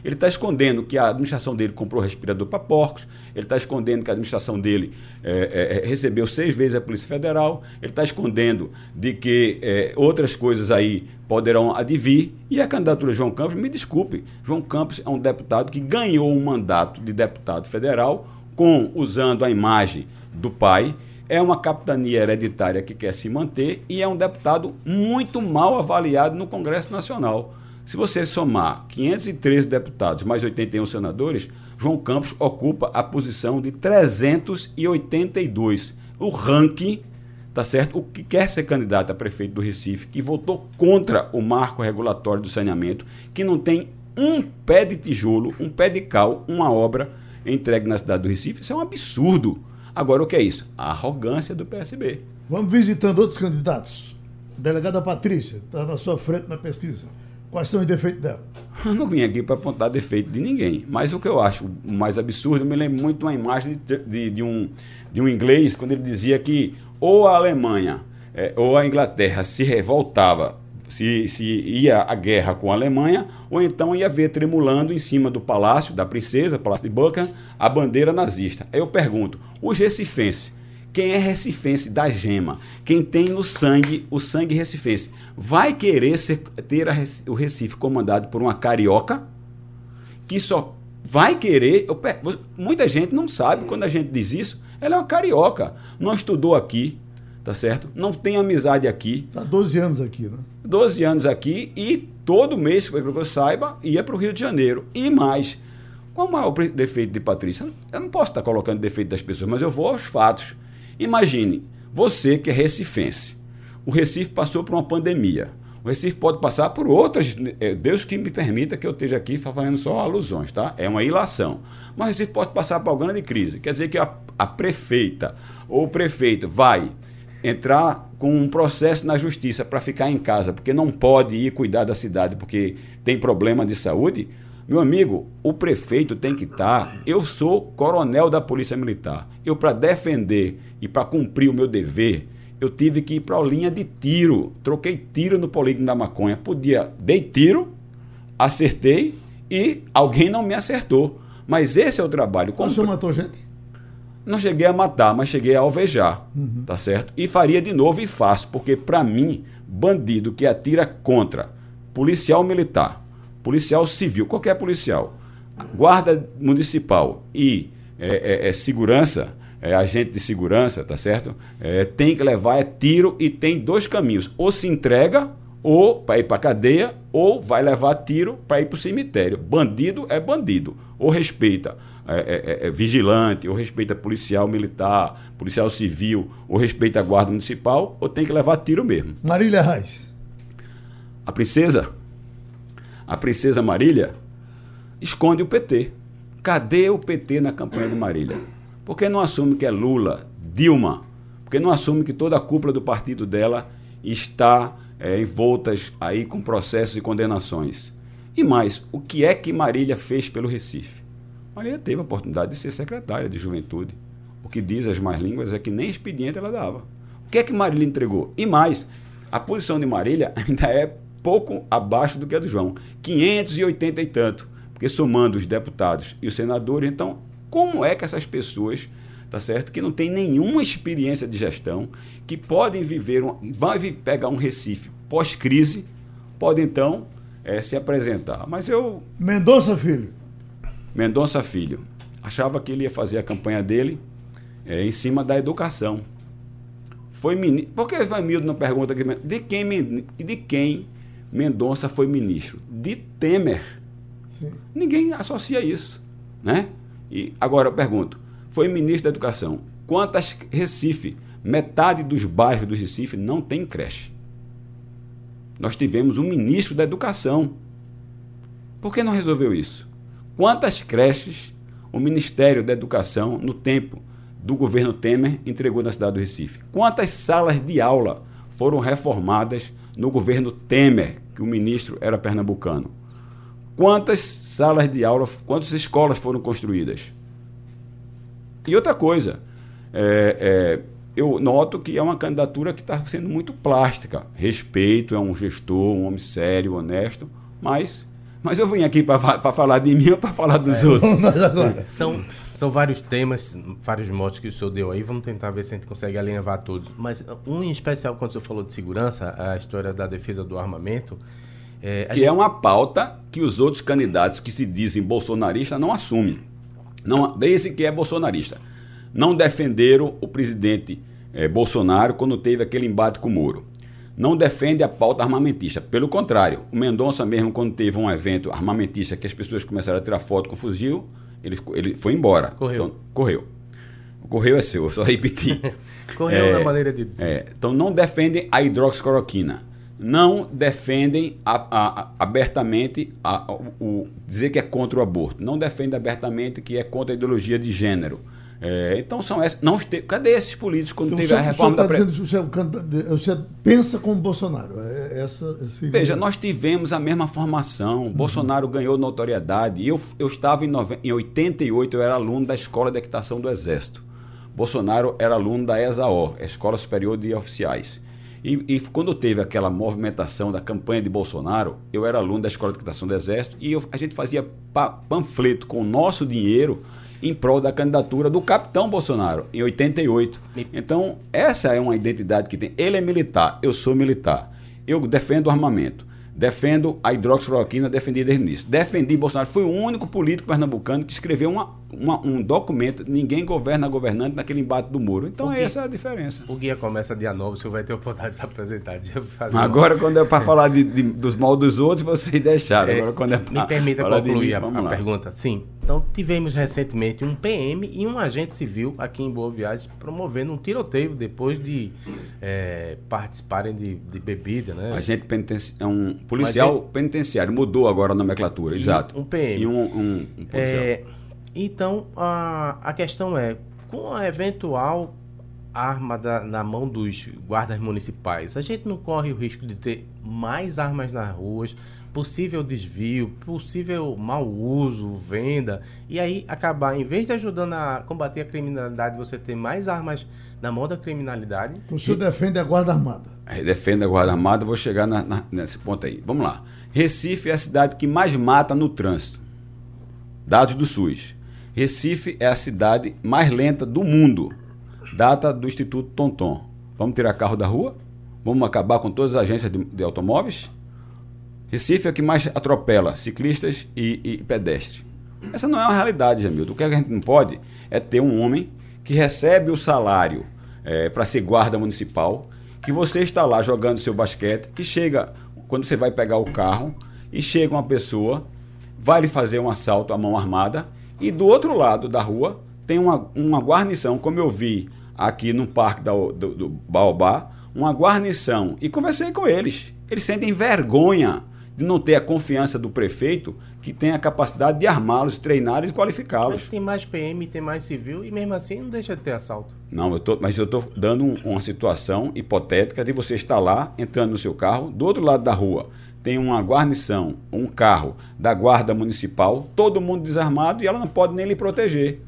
ele está escondendo que a administração dele comprou respirador para porcos, ele está escondendo que a administração dele é, é, recebeu seis vezes a Polícia Federal, ele está escondendo de que é, outras coisas aí poderão advir. E a candidatura de João Campos, me desculpe, João Campos é um deputado que ganhou um mandato de deputado federal com usando a imagem do pai é uma capitania hereditária que quer se manter e é um deputado muito mal avaliado no Congresso Nacional. Se você somar 513 deputados mais 81 senadores, João Campos ocupa a posição de 382. O ranking, tá certo? O que quer ser candidato a prefeito do Recife, que votou contra o marco regulatório do saneamento, que não tem um pé de tijolo, um pé de cal, uma obra entregue na cidade do Recife, isso é um absurdo. Agora, o que é isso? A arrogância do PSB. Vamos visitando outros candidatos. Delegada Patrícia está na sua frente na pesquisa. Quais são os defeitos dela? Eu não vim aqui para apontar defeito de ninguém. Mas o que eu acho mais absurdo, eu me lembro muito de uma imagem de, de, de, um, de um inglês, quando ele dizia que ou a Alemanha é, ou a Inglaterra se revoltava, se, se ia à guerra com a Alemanha, ou então ia ver tremulando em cima do palácio da princesa, palácio de Buckingham, a bandeira nazista. Aí eu pergunto, os recifenses quem é recifense da gema, quem tem no sangue o sangue recifense, vai querer ser, ter a, o Recife comandado por uma carioca que só vai querer. Eu, muita gente não sabe quando a gente diz isso. Ela é uma carioca, não estudou aqui, tá certo? Não tem amizade aqui. Está 12 anos aqui, né? 12 anos aqui e todo mês, para que eu saiba, ia para o Rio de Janeiro. E mais, Qual o maior defeito de Patrícia? Eu não posso estar colocando defeito das pessoas, mas eu vou aos fatos. Imagine, você que é recifense. O Recife passou por uma pandemia. O Recife pode passar por outras. É, Deus que me permita que eu esteja aqui fazendo só alusões, tá? É uma ilação. Mas o Recife pode passar por uma grande crise. Quer dizer que a, a prefeita ou o prefeito vai entrar com um processo na justiça para ficar em casa, porque não pode ir cuidar da cidade porque tem problema de saúde. Meu amigo, o prefeito tem que estar. Tá, eu sou coronel da Polícia Militar. Eu, para defender e para cumprir o meu dever, eu tive que ir para a linha de tiro. Troquei tiro no polígono da maconha. Podia, dei tiro, acertei e alguém não me acertou. Mas esse é o trabalho. Como... Você matou gente? Não cheguei a matar, mas cheguei a alvejar, uhum. tá certo? E faria de novo e faço, porque para mim, bandido que atira contra policial militar, policial civil, qualquer policial, guarda municipal e é, é, é segurança, é, agente de segurança, tá certo? É, tem que levar é tiro e tem dois caminhos: ou se entrega ou para ir para cadeia, ou vai levar tiro para ir para o cemitério. Bandido é bandido, ou respeita é, é, é, é, vigilante, ou respeita policial militar, policial civil, ou respeita a guarda municipal, ou tem que levar tiro mesmo. Marília Reis. A princesa, a princesa Marília, esconde o PT. Cadê o PT na campanha de Marília? Por que não assume que é Lula, Dilma? Por que não assume que toda a cúpula do partido dela está é, envoltas aí com processos e condenações? E mais, o que é que Marília fez pelo Recife? Maria teve a oportunidade de ser secretária de juventude. O que diz as mais línguas é que nem expediente ela dava. O que é que Marília entregou? E mais, a posição de Marília ainda é pouco abaixo do que a do João. 580 e tanto. Porque somando os deputados e os senadores, então, como é que essas pessoas, tá certo, que não têm nenhuma experiência de gestão, que podem viver, um, vai pegar um Recife pós-crise, podem então é, se apresentar. Mas eu. Mendonça Filho. Mendonça Filho achava que ele ia fazer a campanha dele é, em cima da educação. Foi ministro. Por que Vanildo não pergunta aqui, de quem, de quem Mendonça foi ministro? De Temer. Sim. Ninguém associa isso. Né? E agora eu pergunto: foi ministro da Educação. Quantas Recife? Metade dos bairros do Recife não tem creche. Nós tivemos um ministro da Educação. Por que não resolveu isso? Quantas creches o Ministério da Educação, no tempo do governo Temer, entregou na cidade do Recife? Quantas salas de aula foram reformadas no governo Temer, que o ministro era pernambucano? Quantas salas de aula, quantas escolas foram construídas? E outra coisa, é, é, eu noto que é uma candidatura que está sendo muito plástica. Respeito, é um gestor, um homem sério, honesto, mas mas eu vim aqui para falar de mim ou para falar dos é, outros? agora. São, são vários temas, vários motos que o senhor deu aí. Vamos tentar ver se a gente consegue alinhavar todos. Mas um em especial, quando o senhor falou de segurança, a história da defesa do armamento. É, que é gente... é uma pauta que os outros candidatos que se dizem bolsonaristas não assumem. Não, desde que é bolsonarista. Não defenderam o presidente é, Bolsonaro quando teve aquele embate com o Moro não defende a pauta armamentista. Pelo contrário, o Mendonça mesmo, quando teve um evento armamentista que as pessoas começaram a tirar foto com fuzil, ele, ele foi embora. Correu. Então, correu. Correu é seu, eu só repeti. correu é, na maneira de dizer. É, então não defendem a hidroxicloroquina. Não defendem a, a, a, abertamente o, o, dizer que é contra o aborto. Não defendem abertamente que é contra a ideologia de gênero é, então são essas. Não te, cadê esses políticos quando então, teve a reforma tá da Previdência? Você, você, pensa como Bolsonaro. É, essa, Veja, nós tivemos a mesma formação. Uhum. Bolsonaro ganhou notoriedade. Eu, eu estava em, nove, em 88, eu era aluno da Escola de Equitação do Exército. Bolsonaro era aluno da ESAO, Escola Superior de Oficiais. E, e, quando teve aquela movimentação da campanha de Bolsonaro, eu era aluno da Escola de Equitação do Exército e eu, a gente fazia pa, panfleto com o nosso dinheiro em prol da candidatura do capitão Bolsonaro, em 88. Então, essa é uma identidade que tem. Ele é militar, eu sou militar. Eu defendo o armamento. Defendo a hidroxicloroquina, defendi desde o início. Defendi Bolsonaro. Foi o único político pernambucano que escreveu uma, uma, um documento, ninguém governa governante naquele embate do muro. Então guia, essa é a diferença. O guia começa dia 9, o senhor vai ter oportunidade de se apresentar. Agora, uma... quando é para falar de, de, dos mal dos outros, vocês deixaram. É, Agora, quando é pra, me permita concluir mim, a, a pergunta. Sim. Então, tivemos recentemente um PM e um agente civil aqui em Boa Viagem promovendo um tiroteio depois de é, participarem de, de, bebida, né? Agente penitenciário, é um policial penitenciário, mudou agora a nomenclatura, exato. Um PM. E um, um, um policial. É, então, a, a questão é, com a eventual arma da, na mão dos guardas municipais, a gente não corre o risco de ter mais armas nas ruas, possível desvio, possível mau uso, venda, e aí acabar, em vez de ajudando a combater a criminalidade, você ter mais armas na mão da criminalidade. Então, o senhor e... defende a Guarda Armada? É, defende a Guarda Armada, vou chegar na, na, nesse ponto aí. Vamos lá. Recife é a cidade que mais mata no trânsito. Dados do SUS. Recife é a cidade mais lenta do mundo. Data do Instituto Tonton. Vamos tirar carro da rua? Vamos acabar com todas as agências de, de automóveis? Recife é o que mais atropela ciclistas e, e pedestres. Essa não é uma realidade, Jamildo. O que a gente não pode é ter um homem que recebe o salário é, para ser guarda municipal, que você está lá jogando seu basquete, que chega, quando você vai pegar o carro, e chega uma pessoa, vai lhe fazer um assalto à mão armada e do outro lado da rua tem uma, uma guarnição, como eu vi aqui no parque da, do, do Baobá, uma guarnição. E conversei com eles. Eles sentem vergonha de não ter a confiança do prefeito que tem a capacidade de armá-los, treiná-los e qualificá-los. Tem mais PM, tem mais civil e mesmo assim não deixa de ter assalto. Não, eu tô, mas eu estou dando um, uma situação hipotética de você estar lá, entrando no seu carro, do outro lado da rua tem uma guarnição, um carro da guarda municipal, todo mundo desarmado e ela não pode nem lhe proteger.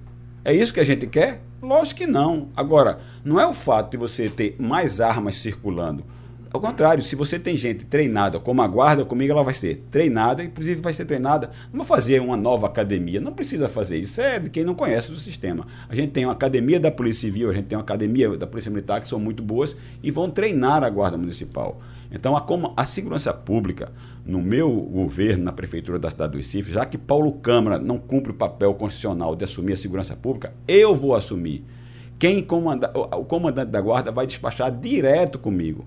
É isso que a gente quer? Lógico que não. Agora, não é o fato de você ter mais armas circulando. Ao contrário, se você tem gente treinada, como a guarda, comigo ela vai ser treinada, inclusive vai ser treinada, não vou fazer uma nova academia, não precisa fazer isso, é de quem não conhece o sistema. A gente tem uma academia da Polícia Civil, a gente tem uma academia da Polícia Militar que são muito boas e vão treinar a guarda municipal. Então, a, a segurança pública, no meu governo, na prefeitura da cidade do Recife, já que Paulo Câmara não cumpre o papel constitucional de assumir a segurança pública, eu vou assumir. Quem comanda, o comandante da guarda vai despachar direto comigo.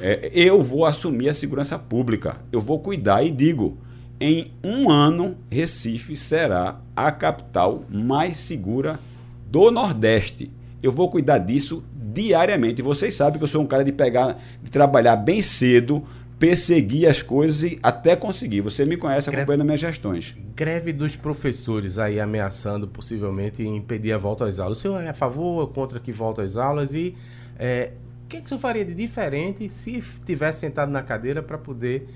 É, eu vou assumir a segurança pública. Eu vou cuidar e digo: em um ano, Recife será a capital mais segura do Nordeste. Eu vou cuidar disso diariamente. E vocês sabem que eu sou um cara de pegar, de trabalhar bem cedo, perseguir as coisas e até conseguir. Você me conhece acompanhando minhas gestões. Greve dos professores aí ameaçando possivelmente impedir a volta às aulas. O senhor é a favor ou contra que volta às aulas? E é, o que, é que o senhor faria de diferente se tivesse sentado na cadeira para poder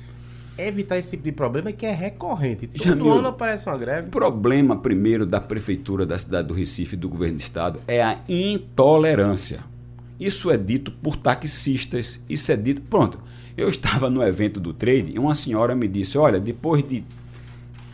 evitar esse tipo de problema que é recorrente. Todo Jamil, ano aparece uma greve. O problema, primeiro, da prefeitura da cidade do Recife e do governo do estado é a intolerância. Isso é dito por taxistas, isso é dito. Pronto. Eu estava no evento do trade e uma senhora me disse: Olha, depois de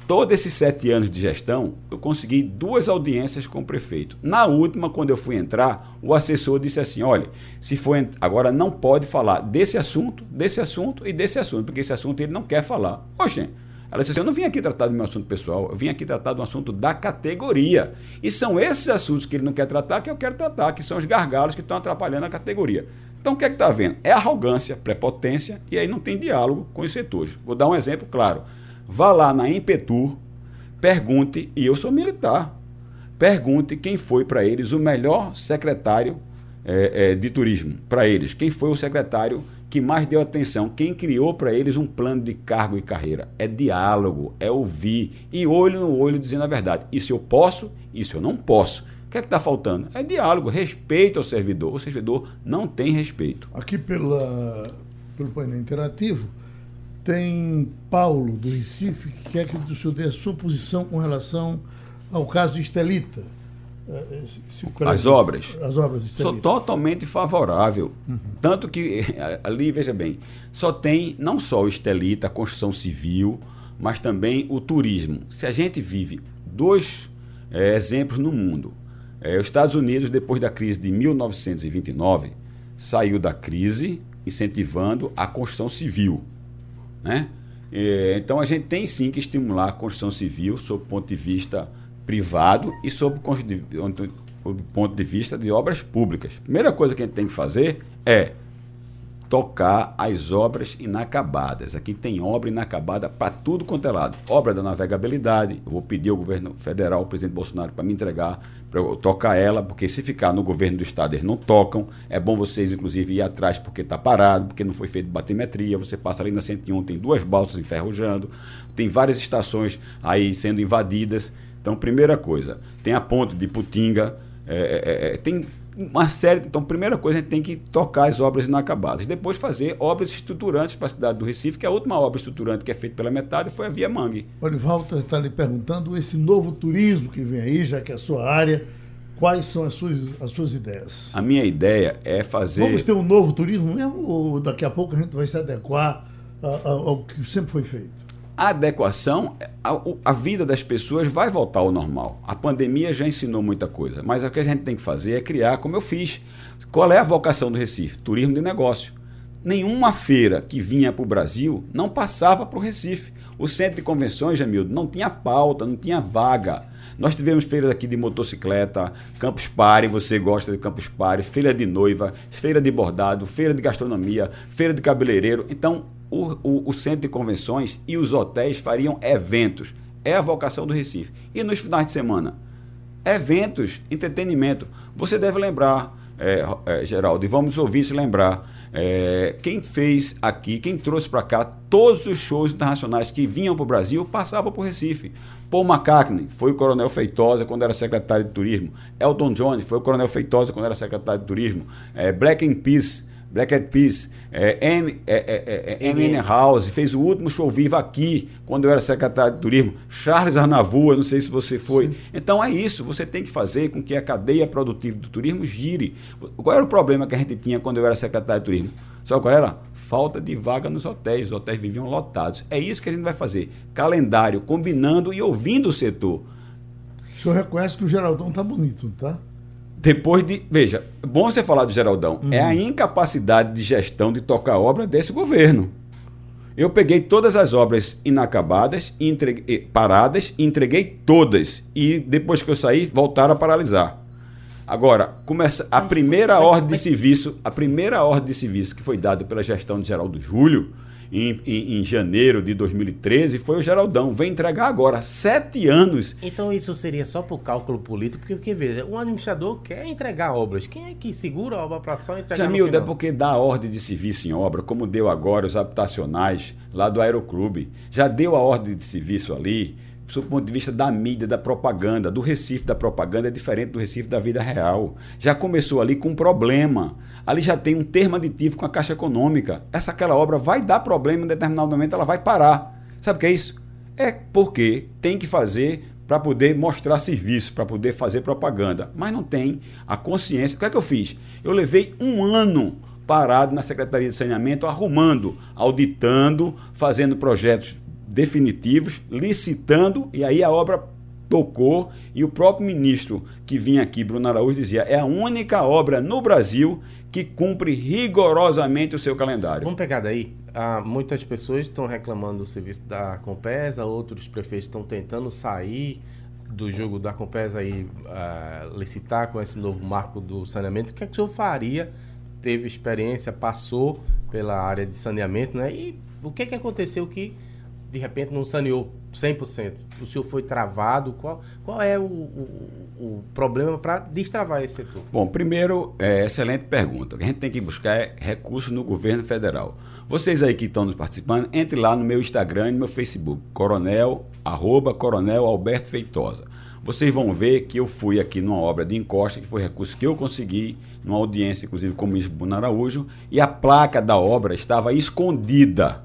todos esses sete anos de gestão, eu consegui duas audiências com o prefeito. Na última, quando eu fui entrar, o assessor disse assim: olha, se for agora não pode falar desse assunto, desse assunto e desse assunto, porque esse assunto ele não quer falar. Oxe, ela disse assim: eu não vim aqui tratar do meu assunto pessoal, eu vim aqui tratar do assunto da categoria. E são esses assuntos que ele não quer tratar que eu quero tratar, que são os gargalos que estão atrapalhando a categoria. Então o que é que está vendo? É arrogância, prepotência, e aí não tem diálogo com os setores. Vou dar um exemplo claro. Vá lá na Impetur, pergunte, e eu sou militar, pergunte quem foi para eles o melhor secretário é, é, de turismo. Para eles, quem foi o secretário que mais deu atenção, quem criou para eles um plano de cargo e carreira. É diálogo, é ouvir e olho no olho dizendo a verdade. Isso eu posso, isso eu não posso. O que é que está faltando? É diálogo, respeito ao servidor. O servidor não tem respeito. Aqui pela, pelo painel interativo, tem Paulo, do Recife, que quer que o senhor dê a sua posição com relação ao caso de Estelita. Eh, as obras. As obras Sou totalmente favorável. Uhum. Tanto que, ali, veja bem, só tem não só o Estelita, a construção civil, mas também o turismo. Se a gente vive dois é, exemplos no mundo, é, os Estados Unidos, depois da crise de 1929, saiu da crise incentivando a construção civil. Né? É, então a gente tem sim que estimular a construção civil sob o ponto de vista privado e sob o ponto de vista de obras públicas. Primeira coisa que a gente tem que fazer é tocar as obras inacabadas. Aqui tem obra inacabada para tudo quanto é lado. Obra da navegabilidade, eu vou pedir ao governo federal, ao presidente Bolsonaro, para me entregar, para eu tocar ela, porque se ficar no governo do estado eles não tocam. É bom vocês, inclusive, ir atrás porque está parado, porque não foi feito batimetria. Você passa ali na 101, tem duas balsas enferrujando, tem várias estações aí sendo invadidas. Então, primeira coisa, tem a ponte de Putinga, é, é, é, tem uma série. Então, primeira coisa, a gente tem que tocar as obras inacabadas. Depois, fazer obras estruturantes para a cidade do Recife, que a última obra estruturante que é feita pela metade foi a Via Mangue. Olivaldo está lhe perguntando esse novo turismo que vem aí, já que é a sua área. Quais são as suas, as suas ideias? A minha ideia é fazer. Vamos ter um novo turismo mesmo? Ou daqui a pouco a gente vai se adequar ao que sempre foi feito? A adequação, a, a, vida das pessoas vai voltar ao normal. A pandemia já ensinou muita coisa, mas o que a gente tem que fazer é criar, como eu fiz. Qual é a vocação do Recife? Turismo de negócio. Nenhuma feira que vinha para o Brasil não passava para o Recife. O centro de convenções, Jamildo, não tinha pauta, não tinha vaga. Nós tivemos feiras aqui de motocicleta, Campus Party, você gosta de Campus Party, feira de noiva, feira de bordado, feira de gastronomia, feira de cabeleireiro. Então, o, o, o centro de convenções e os hotéis fariam eventos. É a vocação do Recife. E nos finais de semana? Eventos, entretenimento. Você deve lembrar, é, é, Geraldo, e vamos ouvir se lembrar. É, quem fez aqui, quem trouxe para cá todos os shows internacionais que vinham para o Brasil passavam por Recife. Paul McCartney foi o Coronel Feitosa quando era secretário de turismo. Elton John foi o Coronel Feitosa quando era secretário de turismo. É, Black and Peace Black Eyed Peas, é, M, é, é, é, M. House, fez o último show vivo aqui, quando eu era secretário de turismo. Charles Arnavua, não sei se você foi. Sim. Então é isso, você tem que fazer com que a cadeia produtiva do turismo gire. Qual era o problema que a gente tinha quando eu era secretário de turismo? Sabe qual era? Falta de vaga nos hotéis, os hotéis viviam lotados. É isso que a gente vai fazer. Calendário, combinando e ouvindo o setor. O senhor reconhece que o Geraldão tá bonito, tá? Depois de. Veja, bom você falar do Geraldão. Uhum. É a incapacidade de gestão de tocar obra desse governo. Eu peguei todas as obras inacabadas, entreguei, paradas, e entreguei todas. E depois que eu saí, voltaram a paralisar. Agora, começa a primeira ordem de serviço, a primeira ordem de serviço que foi dada pela gestão de Geraldo Júlio em, em, em, janeiro de 2013 foi o Geraldão. Vem entregar agora, sete anos. Então isso seria só por cálculo político, porque, porque veja, o administrador quer entregar obras. Quem é que segura a obra para só entregar Jamildo, é porque dá ordem de serviço em obra, como deu agora os habitacionais lá do Aeroclube. Já deu a ordem de serviço ali sob o ponto de vista da mídia, da propaganda, do Recife da propaganda é diferente do Recife da vida real. Já começou ali com um problema. Ali já tem um termo aditivo com a Caixa Econômica. Essa aquela obra vai dar problema em determinado momento, ela vai parar. Sabe o que é isso? É porque tem que fazer para poder mostrar serviço, para poder fazer propaganda. Mas não tem a consciência. O que é que eu fiz? Eu levei um ano parado na Secretaria de Saneamento, arrumando, auditando, fazendo projetos definitivos, licitando, e aí a obra tocou e o próprio ministro que vinha aqui, Bruno Araújo, dizia: é a única obra no Brasil que cumpre rigorosamente o seu calendário. Vamos pegar daí. Ah, muitas pessoas estão reclamando do serviço da Compesa, outros prefeitos estão tentando sair do jogo da Compesa e ah, licitar com esse novo marco do saneamento. O que, é que o senhor faria? Teve experiência, passou pela área de saneamento, né? E o que, é que aconteceu que de repente não saneou 100%? O senhor foi travado? Qual, qual é o, o, o problema para destravar esse setor? Bom, primeiro, é, excelente pergunta. O que a gente tem que buscar é recursos no governo federal. Vocês aí que estão nos participando, entre lá no meu Instagram e no meu Facebook, coronel, arroba coronel Alberto Feitosa. Vocês vão ver que eu fui aqui numa obra de encosta, que foi recurso que eu consegui, numa audiência, inclusive, com o ministro Bruno Araújo, e a placa da obra estava escondida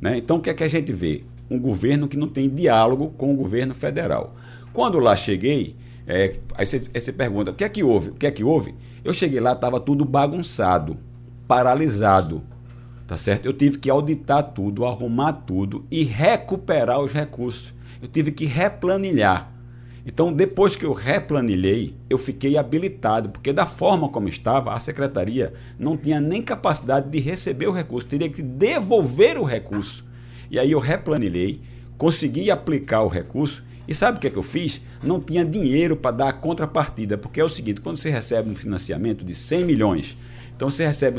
né? Então, o que é que a gente vê? Um governo que não tem diálogo com o governo federal. Quando lá cheguei, é, aí, você, pergunta, o que é que houve? O que é que houve? Eu cheguei lá, estava tudo bagunçado, paralisado, tá certo? Eu tive que auditar tudo, arrumar tudo e recuperar os recursos. Eu tive que replanilhar. Então, depois que eu replanilhei, eu fiquei habilitado, porque da forma como estava, a secretaria não tinha nem capacidade de receber o recurso, teria que devolver o recurso. E aí eu replanilhei, consegui aplicar o recurso E sabe o que é que eu fiz? Não tinha dinheiro para dar a contrapartida, porque é o seguinte, quando você recebe um financiamento de 100 milhões, então você recebe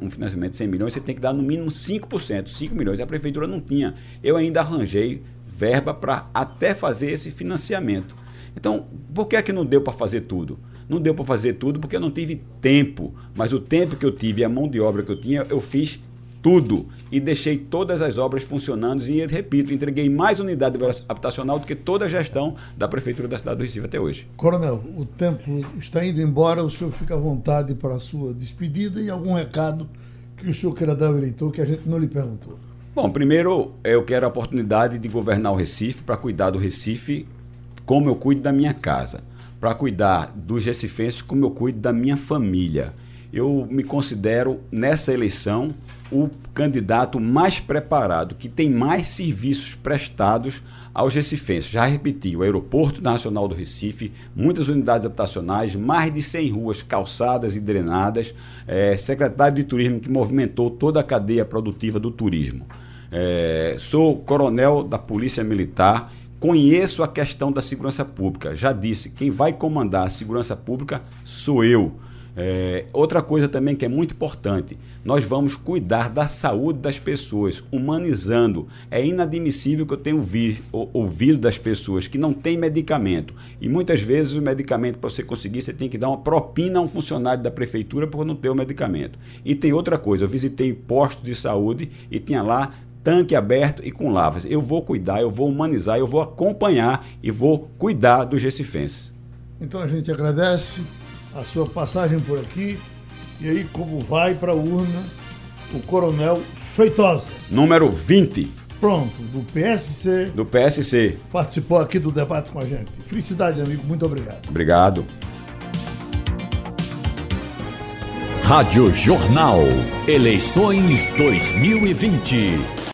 um financiamento de 100 milhões, você tem que dar no mínimo 5%, 5 milhões. A prefeitura não tinha. Eu ainda arranjei verba para até fazer esse financiamento. Então, por que é que não deu para fazer tudo? Não deu para fazer tudo porque eu não tive tempo, mas o tempo que eu tive e a mão de obra que eu tinha, eu fiz tudo e deixei todas as obras funcionando e, repito, entreguei mais unidade habitacional do que toda a gestão da Prefeitura da cidade do Recife até hoje. Coronel, o tempo está indo embora, o senhor fica à vontade para a sua despedida e algum recado que o senhor queira dar ao eleitor que a gente não lhe perguntou. Bom, primeiro eu quero a oportunidade de governar o Recife para cuidar do Recife como eu cuido da minha casa, para cuidar dos recifenses como eu cuido da minha família. Eu me considero nessa eleição o candidato mais preparado, que tem mais serviços prestados aos recifenses. Já repeti, o Aeroporto Nacional do Recife, muitas unidades habitacionais, mais de 100 ruas calçadas e drenadas, é, secretário de Turismo que movimentou toda a cadeia produtiva do turismo. É, sou coronel da Polícia Militar, conheço a questão da segurança pública. Já disse, quem vai comandar a segurança pública sou eu. É, outra coisa também que é muito importante, nós vamos cuidar da saúde das pessoas, humanizando. É inadmissível que eu tenha ouvido, ouvido das pessoas que não têm medicamento. E muitas vezes o medicamento, para você conseguir, você tem que dar uma propina a um funcionário da prefeitura por não ter o medicamento. E tem outra coisa, eu visitei postos de saúde e tinha lá tanque aberto e com lavas. Eu vou cuidar, eu vou humanizar, eu vou acompanhar e vou cuidar dos recifenses. Então a gente agradece a sua passagem por aqui. E aí, como vai para a urna o Coronel Feitosa? Número 20. Pronto, do PSC. Do PSC. Participou aqui do debate com a gente. Felicidade, amigo. Muito obrigado. Obrigado. Rádio Jornal. Eleições 2020.